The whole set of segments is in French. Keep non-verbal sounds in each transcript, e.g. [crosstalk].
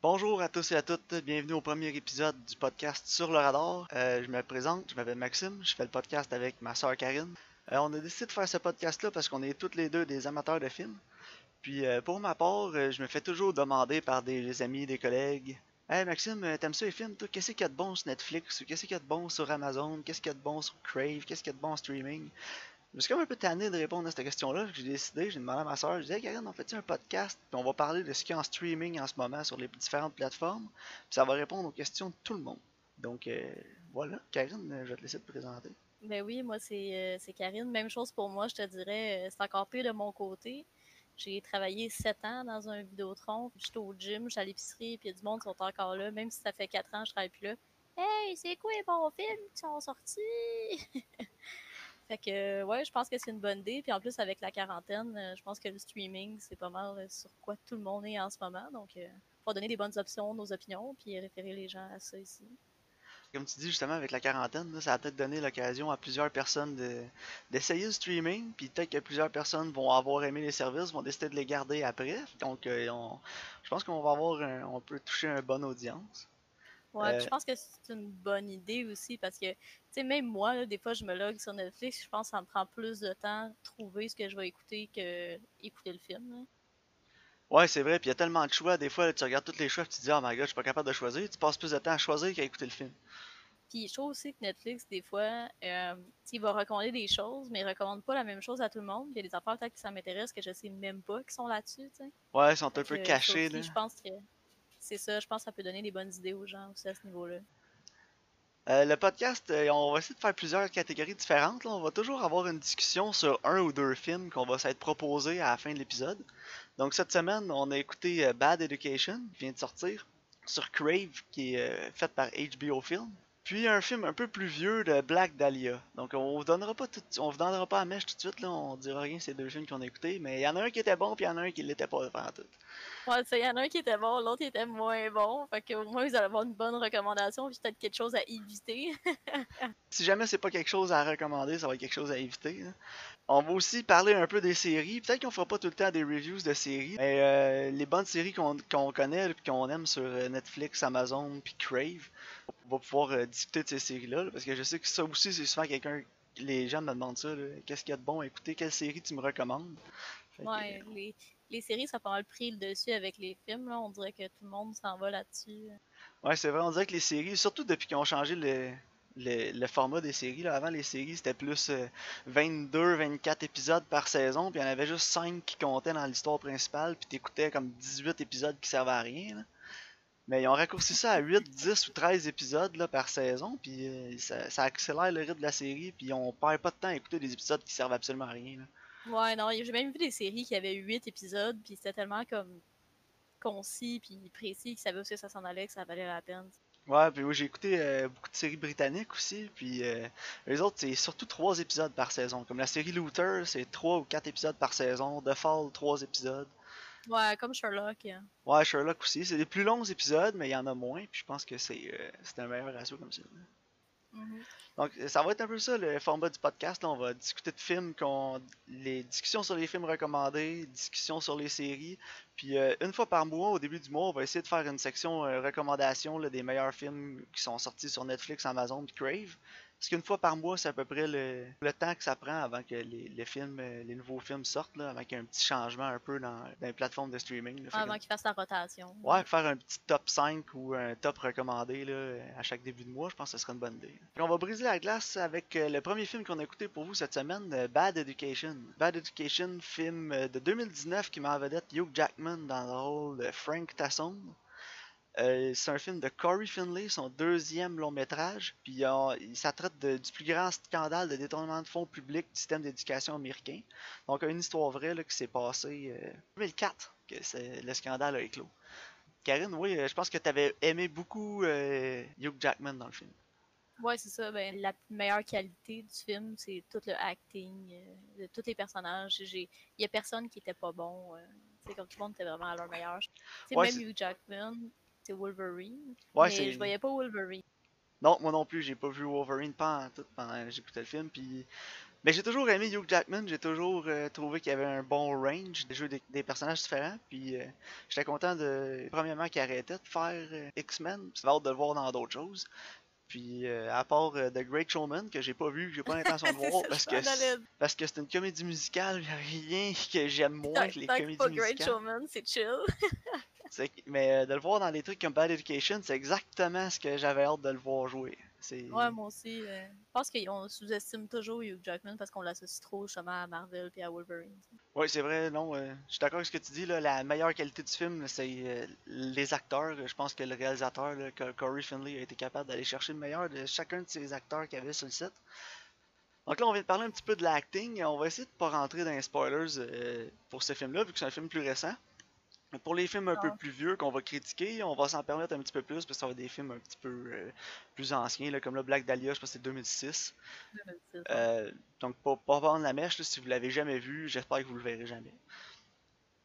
Bonjour à tous et à toutes, bienvenue au premier épisode du podcast Sur le radar. Euh, je me présente, je m'appelle Maxime, je fais le podcast avec ma soeur Karine. Euh, on a décidé de faire ce podcast-là parce qu'on est toutes les deux des amateurs de films. Puis euh, pour ma part, je me fais toujours demander par des amis, des collègues Hey Maxime, t'aimes ça les films, toi? Qu'est-ce qu'il y a de bon sur Netflix? Qu'est-ce qu'il y a de bon sur Amazon? Qu'est-ce qu'il y a de bon sur Crave? Qu'est-ce qu'il y a de bon streaming? Je suis comme un peu tanné de répondre à cette question-là. J'ai décidé, j'ai demandé à ma soeur, je disais, hey, Karine, on fait un podcast? Puis on va parler de ce qu'il y a en streaming en ce moment sur les différentes plateformes. Puis ça va répondre aux questions de tout le monde. Donc euh, voilà, Karine, euh, je vais te laisser te présenter. Ben oui, moi c'est euh, Karine. Même chose pour moi, je te dirais, euh, c'est encore pire de mon côté. J'ai travaillé sept ans dans un Vidéotron, puis j'étais au gym, j'étais à l'épicerie, puis du monde sont encore là, même si ça fait quatre ans que je travaille plus là. Hey, c'est quoi les bons films qui sont sortis? [laughs] fait que, ouais, je pense que c'est une bonne idée. Puis en plus, avec la quarantaine, euh, je pense que le streaming, c'est pas mal euh, sur quoi tout le monde est en ce moment. Donc, il faut donner des bonnes options, nos opinions, puis référer les gens à ça ici. Comme tu dis justement avec la quarantaine, ça a peut-être donné l'occasion à plusieurs personnes de- d'essayer le streaming, puis peut-être que plusieurs personnes vont avoir aimé les services, vont décider de les garder après. Donc euh, on- je pense qu'on va avoir un- on peut toucher une bonne audience. Ouais, Euh, je pense que c'est une bonne idée aussi parce que, tu sais, même moi, là, des fois, je me log sur Netflix, je pense que ça me prend plus de temps de trouver ce que je vais écouter que écouter le film. là. Ouais, c'est vrai, puis il y a tellement de choix, des fois là, tu regardes tous les choix, puis tu te dis oh my god, je suis pas capable de choisir, tu passes plus de temps à choisir qu'à écouter le film. Puis je trouve aussi que Netflix, des fois, euh, il va recommander des choses, mais il recommande pas la même chose à tout le monde. Il y a des affaires peut-être que ça m'intéresse que je sais même pas qui sont là-dessus, tu sais. Ouais, ils sont un peu cachés là. Je pense que c'est ça, je pense que ça peut donner des bonnes idées aux gens aussi à ce niveau-là. Euh, le podcast, euh, on va essayer de faire plusieurs catégories différentes. On va toujours avoir une discussion sur un ou deux films qu'on va s'être proposés à la fin de l'épisode. Donc cette semaine, on a écouté euh, Bad Education, qui vient de sortir, sur Crave, qui est fait par HBO Film. Puis un film un peu plus vieux de Black Dahlia. Donc on vous donnera pas tout, on vous donnera pas à mèche tout de suite là, on dira rien ces deux films qu'on a écoutés, mais il y en a un qui était bon puis il y en a un qui l'était pas en tout. Ouais, ça, il y en a un qui était bon, l'autre était moins bon. Fait que au moins, vous allez avoir une bonne recommandation, puis peut-être quelque chose à éviter. [laughs] Si jamais c'est pas quelque chose à recommander, ça va être quelque chose à éviter. là. On va aussi parler un peu des séries. Peut-être qu'on fera pas tout le temps des reviews de séries, mais euh, les bonnes séries qu'on connaît et qu'on aime sur euh, Netflix, Amazon puis Crave, va pouvoir euh, discuter de ces séries-là. là, parce que je sais que ça aussi, c'est souvent quelqu'un. Les gens me demandent ça. Qu'est-ce qu'il y a de bon à écouter Quelle série tu me recommandes? Fait que, Ouais, les, les séries, ça a pas mal pris le dessus avec les films. Là. On dirait que tout le monde s'en va là-dessus. Ouais, c'est vrai, on dirait que les séries, surtout depuis qu'ils ont changé le, le, le format des séries, là, avant les séries c'était plus euh, 22-24 épisodes par saison, puis il y en avait juste 5 qui comptaient dans l'histoire principale, puis t'écoutais comme 18 épisodes qui servaient à rien. là. Mais ils ont raccourci ça à 8, 10 ou 13 épisodes là, par saison, puis euh, ça, ça accélère le rythme de la série, puis on perd pas de temps à écouter des épisodes qui servent absolument à rien. là. Ouais, non, j'ai même vu des séries qui avaient 8 épisodes, puis c'était tellement comme concis puis précis qu'ils savaient où ça s'en allait, que ça valait la peine. Ouais, puis oui, j'ai écouté euh, beaucoup de séries britanniques aussi, puis euh, les autres, c'est surtout 3 épisodes par saison. Comme la série Luther, c'est 3 ou 4 épisodes par saison. The Fall, 3 épisodes. Ouais, comme Sherlock. hein. Ouais, Sherlock aussi. C'est des plus longs épisodes, mais il y en a moins, puis je pense que c'est euh, c'est un meilleur ratio comme ça. Mhm. Donc, ça va être un peu ça le format du podcast. Là, on va discuter de films, qu'on, les discussions sur les films recommandés, discussions sur les séries. Puis euh, une fois par mois, au début du mois, on va essayer de faire une section euh, recommandations là, des meilleurs films qui sont sortis sur Netflix, Amazon Crave. Parce qu'une fois par mois, c'est à peu près le, le temps que ça prend avant que les, les films, euh, les nouveaux films sortent, là, avant qu'il y ait un petit changement un peu dans, dans les plateformes de streaming. là. Avant qu'ils fassent la rotation. Ouais, faire un petit top 5 ou un top recommandé là, à chaque début de mois, je pense que ce serait une bonne idée. Puis on va briser la glace avec euh, le premier film qu'on a écouté pour vous cette semaine, euh, Bad Education. Bad Education, film de 2019 qui met en vedette Hugh Jackman dans le rôle de Frank Tasson. Euh, c'est un film de Corey Finlay, son deuxième long métrage. Puis euh, ça traite de- du plus grand scandale de détournement de fonds publics du système d'éducation américain. Donc une histoire vraie là, qui s'est passée euh, en 2004 que c'est- le scandale a éclos. Karine, oui, euh, je pense que tu avais aimé beaucoup euh, Hugh Jackman dans le film. Ouais, c'est ça. Ben, la meilleure qualité du film, c'est tout le acting euh, de tous les personnages. Il y a personne qui était pas bon. euh, sais, comme tout le monde était vraiment à leur meilleur. Tu sais, Ouais, même c'est- Hugh Jackman, Wolverine. Ouais, mais je voyais pas Wolverine. Non, moi non plus, j'ai pas vu Wolverine en tout pendant que j'écoutais le film. Puis... Mais j'ai toujours aimé Hugh Jackman, j'ai toujours euh, trouvé qu'il y avait un bon range de jouer des, des personnages différents. Puis euh, j'étais content de, premièrement, qu'il arrêtait de faire euh, X-Men. C'est hâte de le voir dans d'autres choses. Puis euh, à part euh, The Great Showman, que j'ai pas vu, que j'ai pas l'intention de [laughs] voir, parce que, c'est- parce que c'est une comédie musicale, y a rien que j'aime moins que les comédies pas Great musicales. Showman, c'est chill. [laughs] Mais euh, de le voir dans des trucs comme Bad Education, c'est exactement ce que j'avais hâte de le voir jouer. Ouais, moi aussi. euh, je pense qu'on sous-estime toujours Hugh Jackman parce qu'on l'associe trop justement à Marvel et à Wolverine. Ouais, c'est vrai, non. euh, je suis d'accord avec ce que tu dis. Là, la meilleure qualité du film, c'est euh, les acteurs. Je pense que le réalisateur, là, Corey Finley, a été capable d'aller chercher le meilleur de chacun de ces acteurs qu'il y avait sur le set. Donc là, on vient de parler un petit peu de l'acting. On va essayer de pas rentrer dans les spoilers pour ce film-là, vu que c'est un film plus récent. Pour les films un peu Ah. plus vieux qu'on va critiquer, on va s'en permettre un petit peu plus, parce que ça va être des films un petit peu euh, plus anciens, là, comme le Black Dahlia, je pense que c'est 2006. 2006, ouais. Euh, donc, pas, pas vendre la mèche, là, si vous l'avez jamais vu, j'espère que vous le verrez jamais.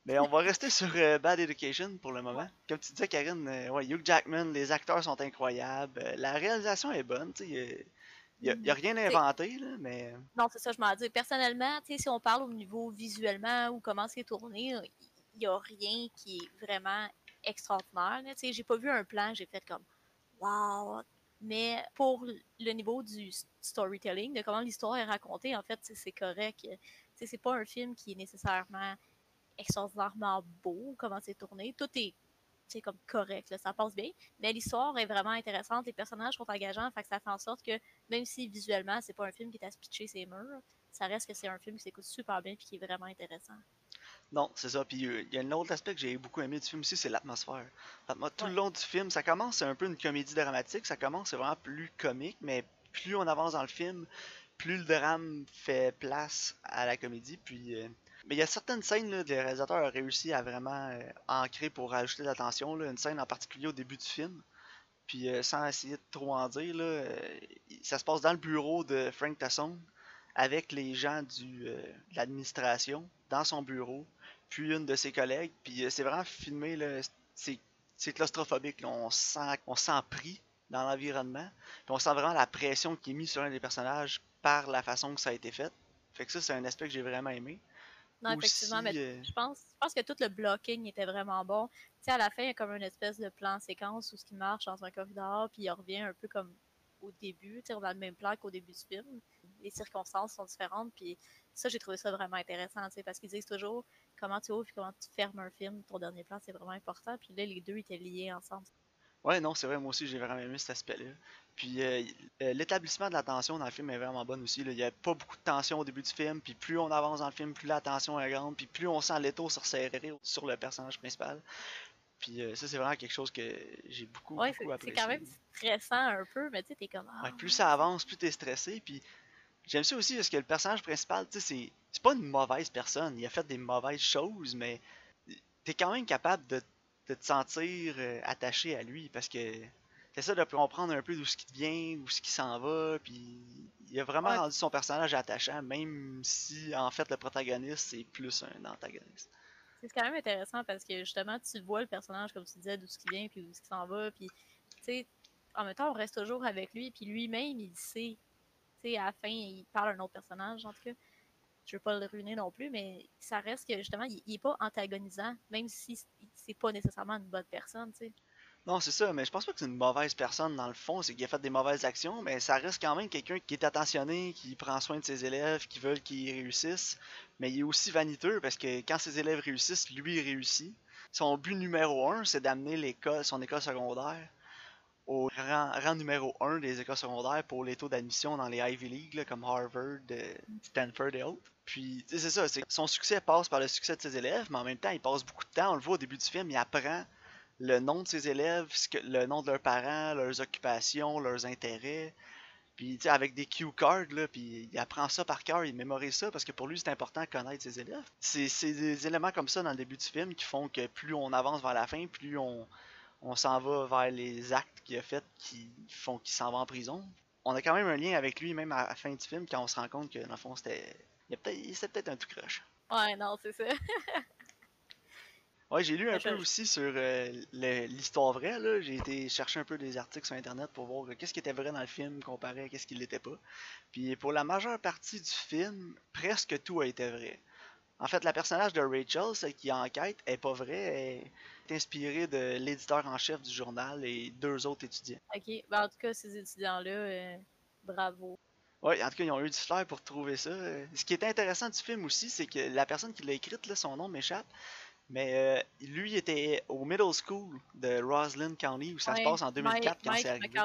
Mais on va [laughs] rester sur euh, Bad Education pour le moment. Ouais. Comme tu disais, Karine, ouais, Hugh Jackman, les acteurs sont incroyables, la réalisation est bonne, tu sais, il n'y a, rien inventé, là, mais Non, c'est ça, je m'en dis. Personnellement, si on parle au niveau visuellement ou comment c'est tourné, il n'y a rien qui est vraiment extraordinaire. sais, j'ai pas vu un plan, j'ai fait comme Wow! Mais pour le niveau du storytelling, de comment l'histoire est racontée, en fait, c'est correct. C'est pas un film qui est nécessairement extraordinairement beau, comment c'est tourné. Tout est comme correct, là, ça passe bien. Mais l'histoire est vraiment intéressante, les personnages sont engageants, fait que ça fait en sorte que même si visuellement c'est pas un film qui est à se pitcher ses murs, ça reste que c'est un film qui s'écoute super bien et qui est vraiment intéressant. Non, c'est ça. Puis euh, il y a un autre aspect que j'ai beaucoup aimé du film aussi, c'est l'atmosphère. L'atmo- Tout le long du film, ça commence, c'est un peu une comédie dramatique, ça commence, c'est vraiment plus comique, mais plus on avance dans le film, plus le drame fait place à la comédie. Puis, euh, mais il y a certaines scènes là, que le réalisateur a réussi à vraiment euh, ancrer pour rajouter de la tension. là. Une scène en particulier au début du film. Puis euh, sans essayer de trop en dire, là, euh, ça se passe dans le bureau de Frank Tasson avec les gens du, de l'administration dans son bureau, puis une de ses collègues. Puis euh, c'est vraiment filmé, c'est, claustrophobique. là. On, se sent, on se sent pris dans l'environnement. Puis on sent vraiment la pression qui est mise sur un des personnages par la façon que ça a été fait. Fait que ça, c'est un aspect que j'ai vraiment aimé. Non, Aussi, mais euh, je pense, je pense que tout le blocking était vraiment bon. Tu sais, à la fin, il y a comme une espèce de plan séquence où ce qui marche dans un corridor, puis il revient un peu comme au début, tu sais, on a le même plan qu'au début du film. Les circonstances sont différentes, puis ça, j'ai trouvé ça vraiment intéressant, tu sais, parce qu'ils disent toujours comment tu ouvres et comment tu fermes un film, ton dernier plan, c'est vraiment important. Puis là, les deux étaient liés ensemble. Ouais, non, c'est vrai, moi aussi j'ai vraiment aimé cet aspect-là. Puis euh, euh, l'établissement de la tension dans le film est vraiment bonne aussi. là. Il n'y a pas beaucoup de tension au début du film, puis plus on avance dans le film, plus la tension est grande, puis plus on sent l'étau se resserrer sur le personnage principal. Puis euh, ça, c'est vraiment quelque chose que j'ai beaucoup, Ouais, c'est beaucoup c'est apprécié. quand même stressant un peu, mais tu sais, t'es comme. Ah, Ouais, plus ça avance, plus t'es stressé. Puis j'aime ça aussi parce que le personnage principal, tu sais, c'est c'est pas une mauvaise personne. Il a fait des mauvaises choses, mais t'es quand même capable de, de te sentir euh, attaché à lui parce que t'essaies de comprendre un peu d'où ce qui vient, où ce qui s'en va. Puis il a vraiment Ouais. rendu son personnage attachant, même si en fait le protagoniste c'est plus un antagoniste. C'est quand même intéressant parce que justement, tu vois le personnage, comme tu disais, d'où ce qui vient, puis où ce qui s'en va, puis tu sais, en même temps, on reste toujours avec lui, puis lui-même, il sait. À la fin, il parle à un autre personnage, en tout cas. Je veux pas le ruiner non plus, mais ça reste que justement, il, il est pas antagonisant, même si c'est pas nécessairement une bonne personne. Non, c'est ça, mais je pense pas que c'est une mauvaise personne dans le fond, c'est qu'il a fait des mauvaises actions, mais ça reste quand même quelqu'un qui est attentionné, qui prend soin de ses élèves, qui veulent qu'ils réussissent, mais il est aussi vaniteux parce que quand ses élèves réussissent, lui il réussit. Son but numéro un, c'est d'amener l'école, son école secondaire au rang, numéro un des écoles secondaires pour les taux d'admission dans les Ivy League, comme Harvard, euh, Stanford et autres. Puis, c'est ça, son succès passe par le succès de ses élèves, mais en même temps, il passe beaucoup de temps, on le voit au début du film, il apprend le nom de ses élèves, le nom de leurs parents, leurs occupations, leurs intérêts. Puis, avec des cue cards, puis il apprend ça par cœur, il mémorise ça parce que pour lui, c'est important de connaître ses élèves. C'est des éléments comme ça dans le début du film qui font que plus on avance vers la fin, plus on s'en va vers les actes qu'il a fait qui font qu'il s'en va en prison. On a quand même un lien avec lui, même à la fin du film, quand on se rend compte que, dans le fond, c'était. il peut-être- peut-être un tout croche. Ouais, non, c'est ça. [laughs] Ouais, j'ai lu un peu aussi sur euh, l'histoire vraie. là. J'ai été chercher un peu des articles sur Internet pour voir euh, qu'est-ce qui était vrai dans le film comparé à qu'est-ce qui l'était pas. Puis pour la majeure partie du film, presque tout a été vrai. En fait, la personnage de Rachel, celle qui enquête, est pas vraie. Elle est inspirée de l'éditeur en chef du journal et deux autres étudiants. Ok. Ben, en tout cas, ces étudiants-là, euh, bravo. Ouais, en tout cas, ils ont eu du flair pour trouver ça. Euh, Ce qui est intéressant du film aussi, c'est que la personne qui l'a écrite, là, son nom m'échappe, mais euh, lui était au middle school de Roslyn County où ça se passe en 2004 Mike, quand c'est arrivé.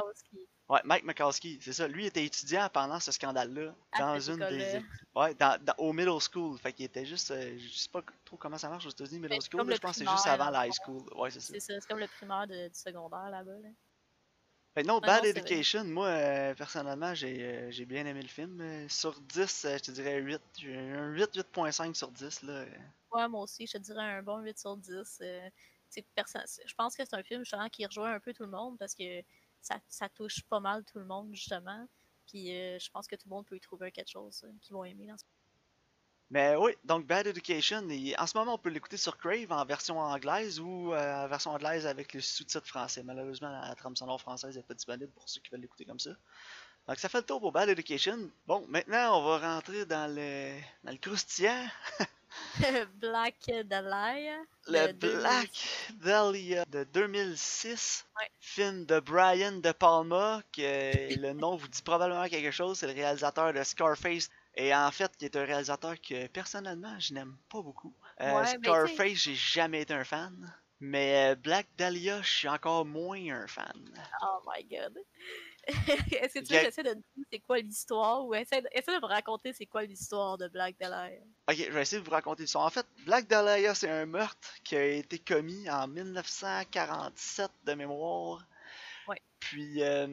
Ouais, Mike Makowski, c'est ça. Lui était étudiant pendant ce scandale-là dans une des ouais, dans, dans- au middle school. Fait qu'il était juste euh, je sais pas trop comment ça marche aux États-Unis middle Ben, school, là, je pense que c'est juste avant la high school. Ouais, c'est ça. C'est ça, c'est comme le primaire de- du secondaire là-bas. Là. Fait non, Bad non. Education, moi euh, personnellement, j'ai euh, j'ai bien aimé le film. Euh, Sur 10, euh, je te dirais 8, j'ai un 8 8.5 sur 10 là. Ouais, moi aussi, je te dirais un bon 8 sur 10. euh, tu sais, perso- je pense que c'est un film justement qui rejoint un peu tout le monde parce que ça, touche pas mal tout le monde justement. Puis euh, je pense que tout le monde peut y trouver quelque chose euh, qu'ils vont aimer Mais oui, donc Bad Education, il- en ce moment on peut l'écouter sur Crave en version anglaise ou euh, en version anglaise avec le sous-titre français. Malheureusement, la trame sonore française n'est pas disponible pour ceux qui veulent l'écouter comme ça. Donc ça fait le tour pour Bad Education. Bon, maintenant on va rentrer dans le, dans le croustillant. [laughs] [laughs] Black Dahlia. Le de 2000. Black Dahlia de 2006, Ouais. film de Brian De Palma, que le nom vous dit probablement quelque chose, c'est le réalisateur de Scarface, et en fait, qui est un réalisateur que personnellement, je n'aime pas beaucoup. Euh, Ouais, Scarface, j'ai jamais été un fan, mais euh, Black Dahlia, je suis encore moins un fan. Oh my god. [laughs] Est-ce que tu veux que j'essaie de dire c'est quoi l'histoire ou essaie de, essaie de me raconter c'est quoi l'histoire de Black Dahlia? Ok, je vais essayer de vous raconter l'histoire. En fait, Black Dahlia, c'est un meurtre qui a été commis en 1947 de mémoire. Ouais. Puis, euh,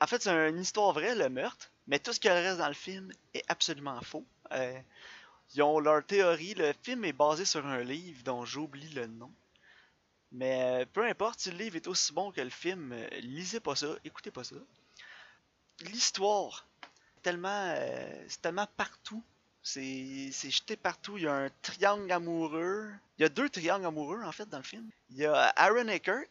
en fait, c'est une histoire vraie, le meurtre, mais tout ce qui reste dans le film est absolument faux. Euh, ils ont leur théorie. Le film est basé sur un livre dont j'oublie le nom. Mais euh, peu importe, si le livre est aussi bon que le film, euh, lisez pas ça, écoutez pas ça. L'histoire, tellement, euh, c'est tellement partout. C'est c'est jeté partout. Il y a un triangle amoureux. Il y a deux triangles amoureux, en fait, dans le film. Il y a Aaron Eckert,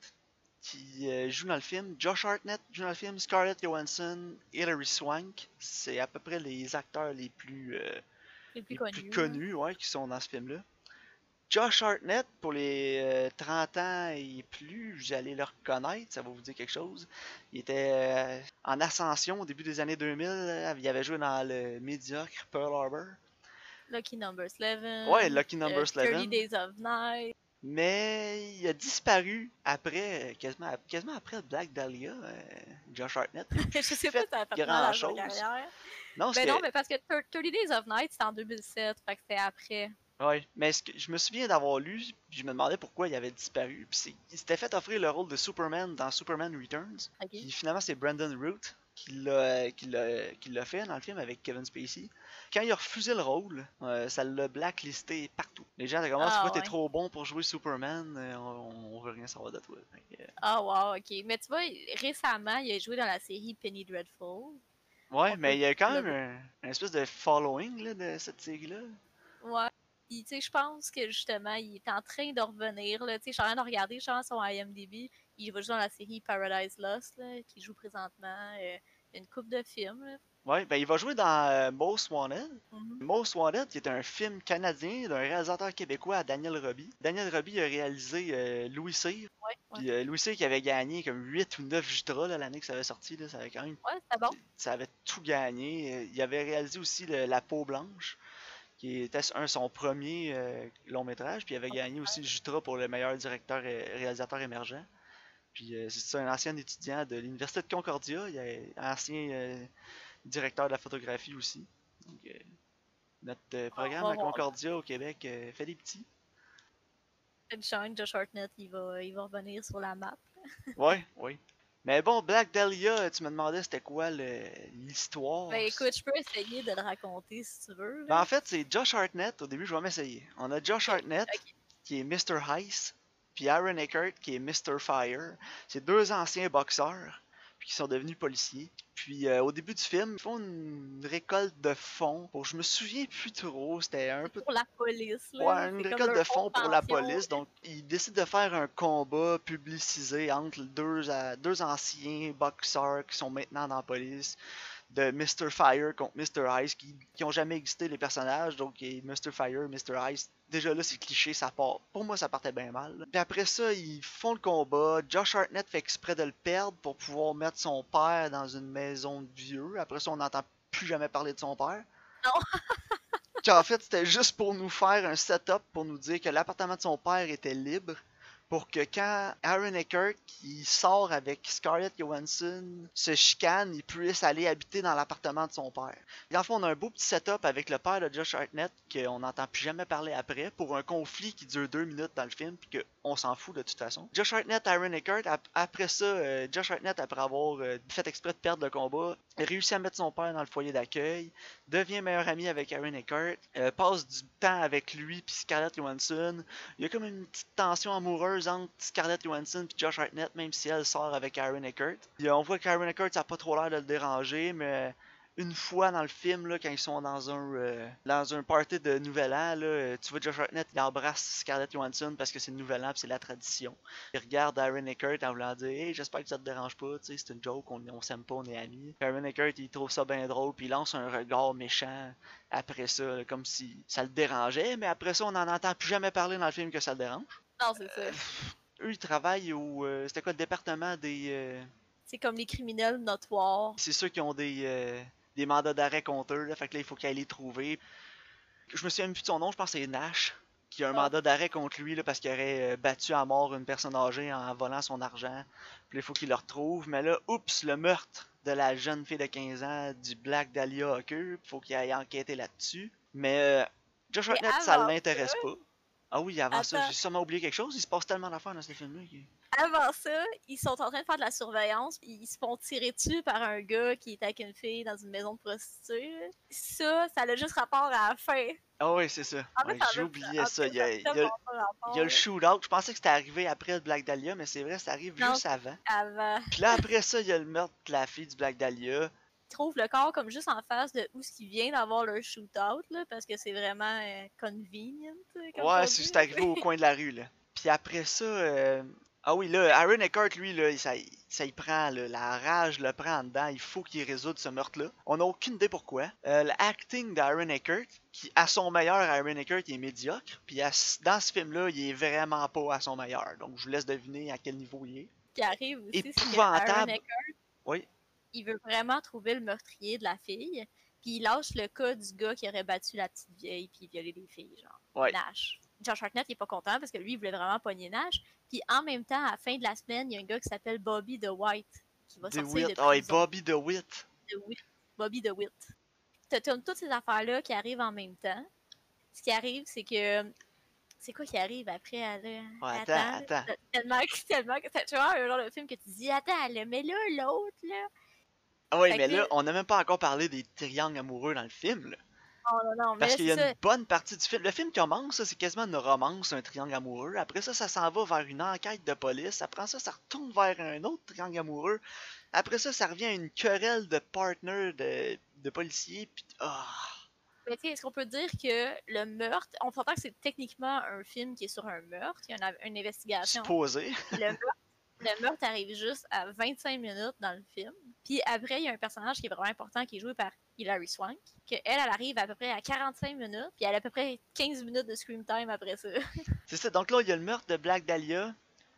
qui euh, joue dans le film. Josh Hartnett joue dans le film. Scarlett Johansson, Hilary Swank. C'est à peu près les acteurs les plus, euh, Les plus les connus. plus connus ouais, qui sont dans ce film-là. Josh Hartnett, pour les euh, 30 ans et plus, vous allez le reconnaître, ça va vous dire quelque chose. Il était euh, en ascension au début des années 2000. euh, Il avait joué dans le médiocre Pearl Harbor. Lucky Number 11. Ouais, Lucky Number euh, 11. 30 Days of Night. Mais il a disparu après, euh, quasiment, quasiment après Black Dahlia, euh, Josh Hartnett. [laughs] je sais pas si ça a fait grand-chose. carrière. Non, Ben c'était... non, mais parce que 30 Days of Night, c'était en 2007, fait que c'était après. Ouais, mais ce que- je me souviens d'avoir lu, puis je me demandais pourquoi il avait disparu. Puis il s'était fait offrir le rôle de Superman dans Superman Returns. Ok. Puis finalement, c'est Brandon Root qui l'a, qui, l'a, qui l'a fait dans le film avec Kevin Spacey. Quand il a refusé le rôle, euh, ça l'a blacklisté partout. Les gens étaient comme, ah, tu Ah, vois, t'es trop bon pour jouer Superman, euh, on, on veut rien savoir de toi. Euh, Ah, wow, ok. Mais tu vois, récemment, il a joué dans la série Penny Dreadful. Ouais, On mais il y a quand même un, un espèce de following là, de cette série-là. Ouais. Puis, tu sais, je pense que justement, il est en train de revenir. Là. Tu sais, je suis en train de regarder, genre, son IMDb. Il va jouer dans la série Paradise Lost, là, qui joue présentement euh, une coupe de films. là. Ouais, ben il va jouer dans euh, Most Wanted. Mhm. Most Wanted, qui est un film canadien d'un réalisateur québécois, Daniel Roby. Daniel Roby a réalisé euh, Louis Cyr. Ouais, ouais. Puis euh, Louis Cyr qui avait gagné comme 8 ou 9 Jutra là, l'année que ça avait sorti. Là, ça avait quand même Ouais, c'était bon. ça avait tout gagné. Il avait réalisé aussi le- La peau blanche, qui était un son premier euh, long métrage. Puis il avait gagné aussi le Jutra pour le meilleur directeur et réalisateur émergent. Puis euh, c'est un ancien étudiant de l'université de Concordia. Il est ancien euh, directeur de la photographie aussi. Donc, euh, notre programme va à voir. Concordia au Québec fait des petits. Une chaîne, Josh Hartnett, il va, il va revenir sur la map. Ouais, oui. Mais bon, Black Dahlia, tu me demandais c'était quoi l'histoire. Ben écoute, je peux essayer de le raconter si tu veux. Ben, en fait, c'est Josh Hartnett. Au début, je vais m'essayer. On a Josh Hartnett, qui est Mr. Heiss, puis Aaron Eckert, qui est Mr. Fire. C'est deux anciens boxeurs. Puis qui sont devenus policiers. Puis euh, au début du film, ils font une récolte de fonds. Pour, je me souviens plus trop, c'était un peu. Pour la police, là. Ouais, une récolte de fonds pour la police. Donc, ils décident de faire un combat publicisé entre deux, euh, deux anciens boxeurs qui sont maintenant dans la police. De Mr. Fire contre Mr. Ice, qui, qui ont jamais existé les personnages. Donc, et Mr. Fire, Mr. Ice. Déjà là, c'est cliché, ça part. Pour moi, ça partait bien mal. Puis après ça, ils font le combat. Josh Hartnett fait exprès de le perdre pour pouvoir mettre son père dans une maison de vieux. Après ça, on n'entend plus jamais parler de son père. Non. [laughs] Qu'en fait, c'était juste pour nous faire un setup pour nous dire que l'appartement de son père était libre. Pour que quand Aaron Eckert, qui sort avec Scarlett Johansson, se chicane, il puisse aller habiter dans l'appartement de son père. Et en on a un beau petit setup avec le père de Josh Hartnett qu'on n'entend plus jamais parler après pour un conflit qui dure deux minutes dans le film puis qu'on s'en fout de toute façon. Josh Hartnett, Aaron Eckert, ap- après ça, euh, Josh Hartnett, après avoir euh, fait exprès de perdre le combat, réussit à mettre son père dans le foyer d'accueil, devient meilleur ami avec Aaron Eckert, euh, passe du temps avec lui puis Scarlett Johansson. Il y a comme une petite tension amoureuse entre Scarlett Johansson et Josh Hartnett, même si elle sort avec Aaron Eckert. On voit qu'Aaron Eckert, ça n'a pas trop l'air de le déranger, mais une fois dans le film, là, quand ils sont dans un, euh, dans un party de Nouvel An, là, tu vois Josh Hartnett, il embrasse Scarlett Johansson parce que c'est le Nouvel An c'est la tradition. Il regarde Aaron Eckert en voulant dire Hey, j'espère que ça te dérange pas, c'est une joke, on, on s'aime pas, on est amis. Aaron Eckert, il trouve ça bien drôle, puis il lance un regard méchant après ça, comme si ça le dérangeait, mais après ça, on n'en entend plus jamais parler dans le film que ça le dérange. Non, c'est ça. Eux, ils travaillent au. euh, C'était quoi le département des. euh, C'est comme les criminels notoires. C'est ceux qui ont des, euh, des mandats d'arrêt contre eux, là, fait que là, il faut qu'ils aillent les trouver. Je me souviens plus de son nom, je pense que c'est Nash, qui a un Ah. mandat d'arrêt contre lui là, parce qu'il aurait euh, battu à mort une personne âgée en volant son argent. Puis là, il faut qu'il le retrouve. Mais là, oups, le meurtre de la jeune fille de 15 ans du Black Dahlia Hawker, il faut qu'il aille enquêter là-dessus. Mais euh, Josh Hartnett, ça l'intéresse pas. Ah oui, avant ça, j'ai sûrement oublié quelque chose. Il se passe tellement d'affaires dans ce film-là. Avant ça, ils sont en train de faire de la surveillance, puis ils se font tirer dessus par un gars qui est avec une fille dans une maison de prostituées. Ça, ça a juste rapport à la fin. Ah oui, c'est ça. Ouais, j'ai oublié ça. Il y a, ça il y a- tellement pas rapport. il y a le shootout. Je pensais que c'était arrivé après le Black Dahlia, mais c'est vrai, ça arrive Non. juste avant. Avant. Puis là, après ça, il y a le meurtre de la fille du Black Dahlia. Trouvent le corps comme juste en face de où ce qui vient d'avoir leur shootout, là, parce que c'est vraiment euh, convenient. comme Ouais, c'est c'est arrivé au coin de la rue, là. Puis après ça, euh, ah oui, là, Aaron Eckhart, lui, là, ça, ça y prend, là, la rage le prend en dedans, il faut qu'il résoudre ce meurtre-là. On n'a aucune idée pourquoi. Euh, L'acting d'Aaron Eckhart, qui, à son meilleur, Aaron Eckhart, il est médiocre. Puis à dans ce film-là, il est vraiment pas à son meilleur. Donc je vous laisse deviner à quel niveau il est. Qui arrive aussi, Épouvantable. Aaron Eckhart, Oui. Il veut vraiment trouver le meurtrier de la fille, puis il lâche le cas du gars qui aurait battu la petite vieille puis violé des filles, genre Ouais. Nash. Josh Hartnett, il est pas content parce que lui, il voulait vraiment pogner Nash. Puis en même temps, à la fin de la semaine, il y a un gars qui s'appelle Bobby The White qui va sortir de Ah, et prison. Bobby The Witt. The Witt. Bobby The Witt. T'as t'as toutes ces affaires-là qui arrivent en même temps. Ce qui arrive, c'est que. C'est quoi qui arrive après? Elle, Ouais, attends, attends. Tellement, tellement. Tu vois, un genre de film que tu dis, attends, là, mais là, l'autre, là. Ah oui, mais que là, on n'a même pas encore parlé des triangles amoureux dans le film, là. Non, non, non, mais Parce qu'il y a ça. une bonne partie du film. Le film commence, c'est quasiment une romance, un triangle amoureux. Après ça, ça s'en va vers une enquête de police. Après ça, ça retourne vers un autre triangle amoureux. Après ça, ça revient à une querelle de partner de, de policiers. Puis, ah, Mais tu sais, est-ce qu'on peut dire que le meurtre, on s'entend que c'est techniquement un film qui est sur un meurtre, il y a une investigation. supposé. le, meurtre, le meurtre arrive juste à 25 minutes dans le film. Puis après, il y a un personnage qui est vraiment important qui est joué par Hilary Swank, que elle, elle arrive à peu près à 45 minutes, puis elle a à peu près 15 minutes de screen time après ça. [laughs] C'est ça. Donc là, il y a le meurtre de Black Dahlia.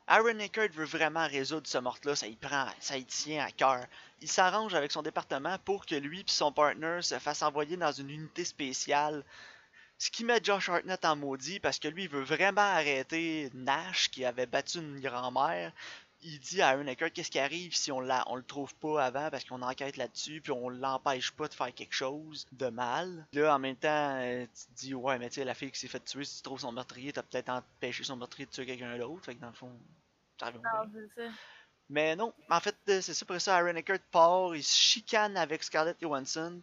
Aaron Eckert veut vraiment résoudre ce meurtre-là. Ça y prend, ça tient à cœur. Il s'arrange avec son département pour que lui et son partner se fassent envoyer dans une unité spéciale. Ce qui met Josh Hartnett en maudit parce que lui, il veut vraiment arrêter Nash qui avait battu une grand-mère. Il dit à Eckert qu'est-ce qui arrive si on, la, on le trouve pas avant parce qu'on enquête là-dessus puis on l'empêche pas de faire quelque chose de mal. Là, en même temps, euh, tu te dis ouais, mais tu sais, la fille qui s'est fait tuer, si tu trouves son meurtrier, t'as peut-être empêché son meurtrier de tuer quelqu'un d'autre. Fait que dans le fond, ça. Mais non, en fait, euh, c'est ça. Pour ça, Aaron Eckert part, il se chicane avec Scarlett Johansson.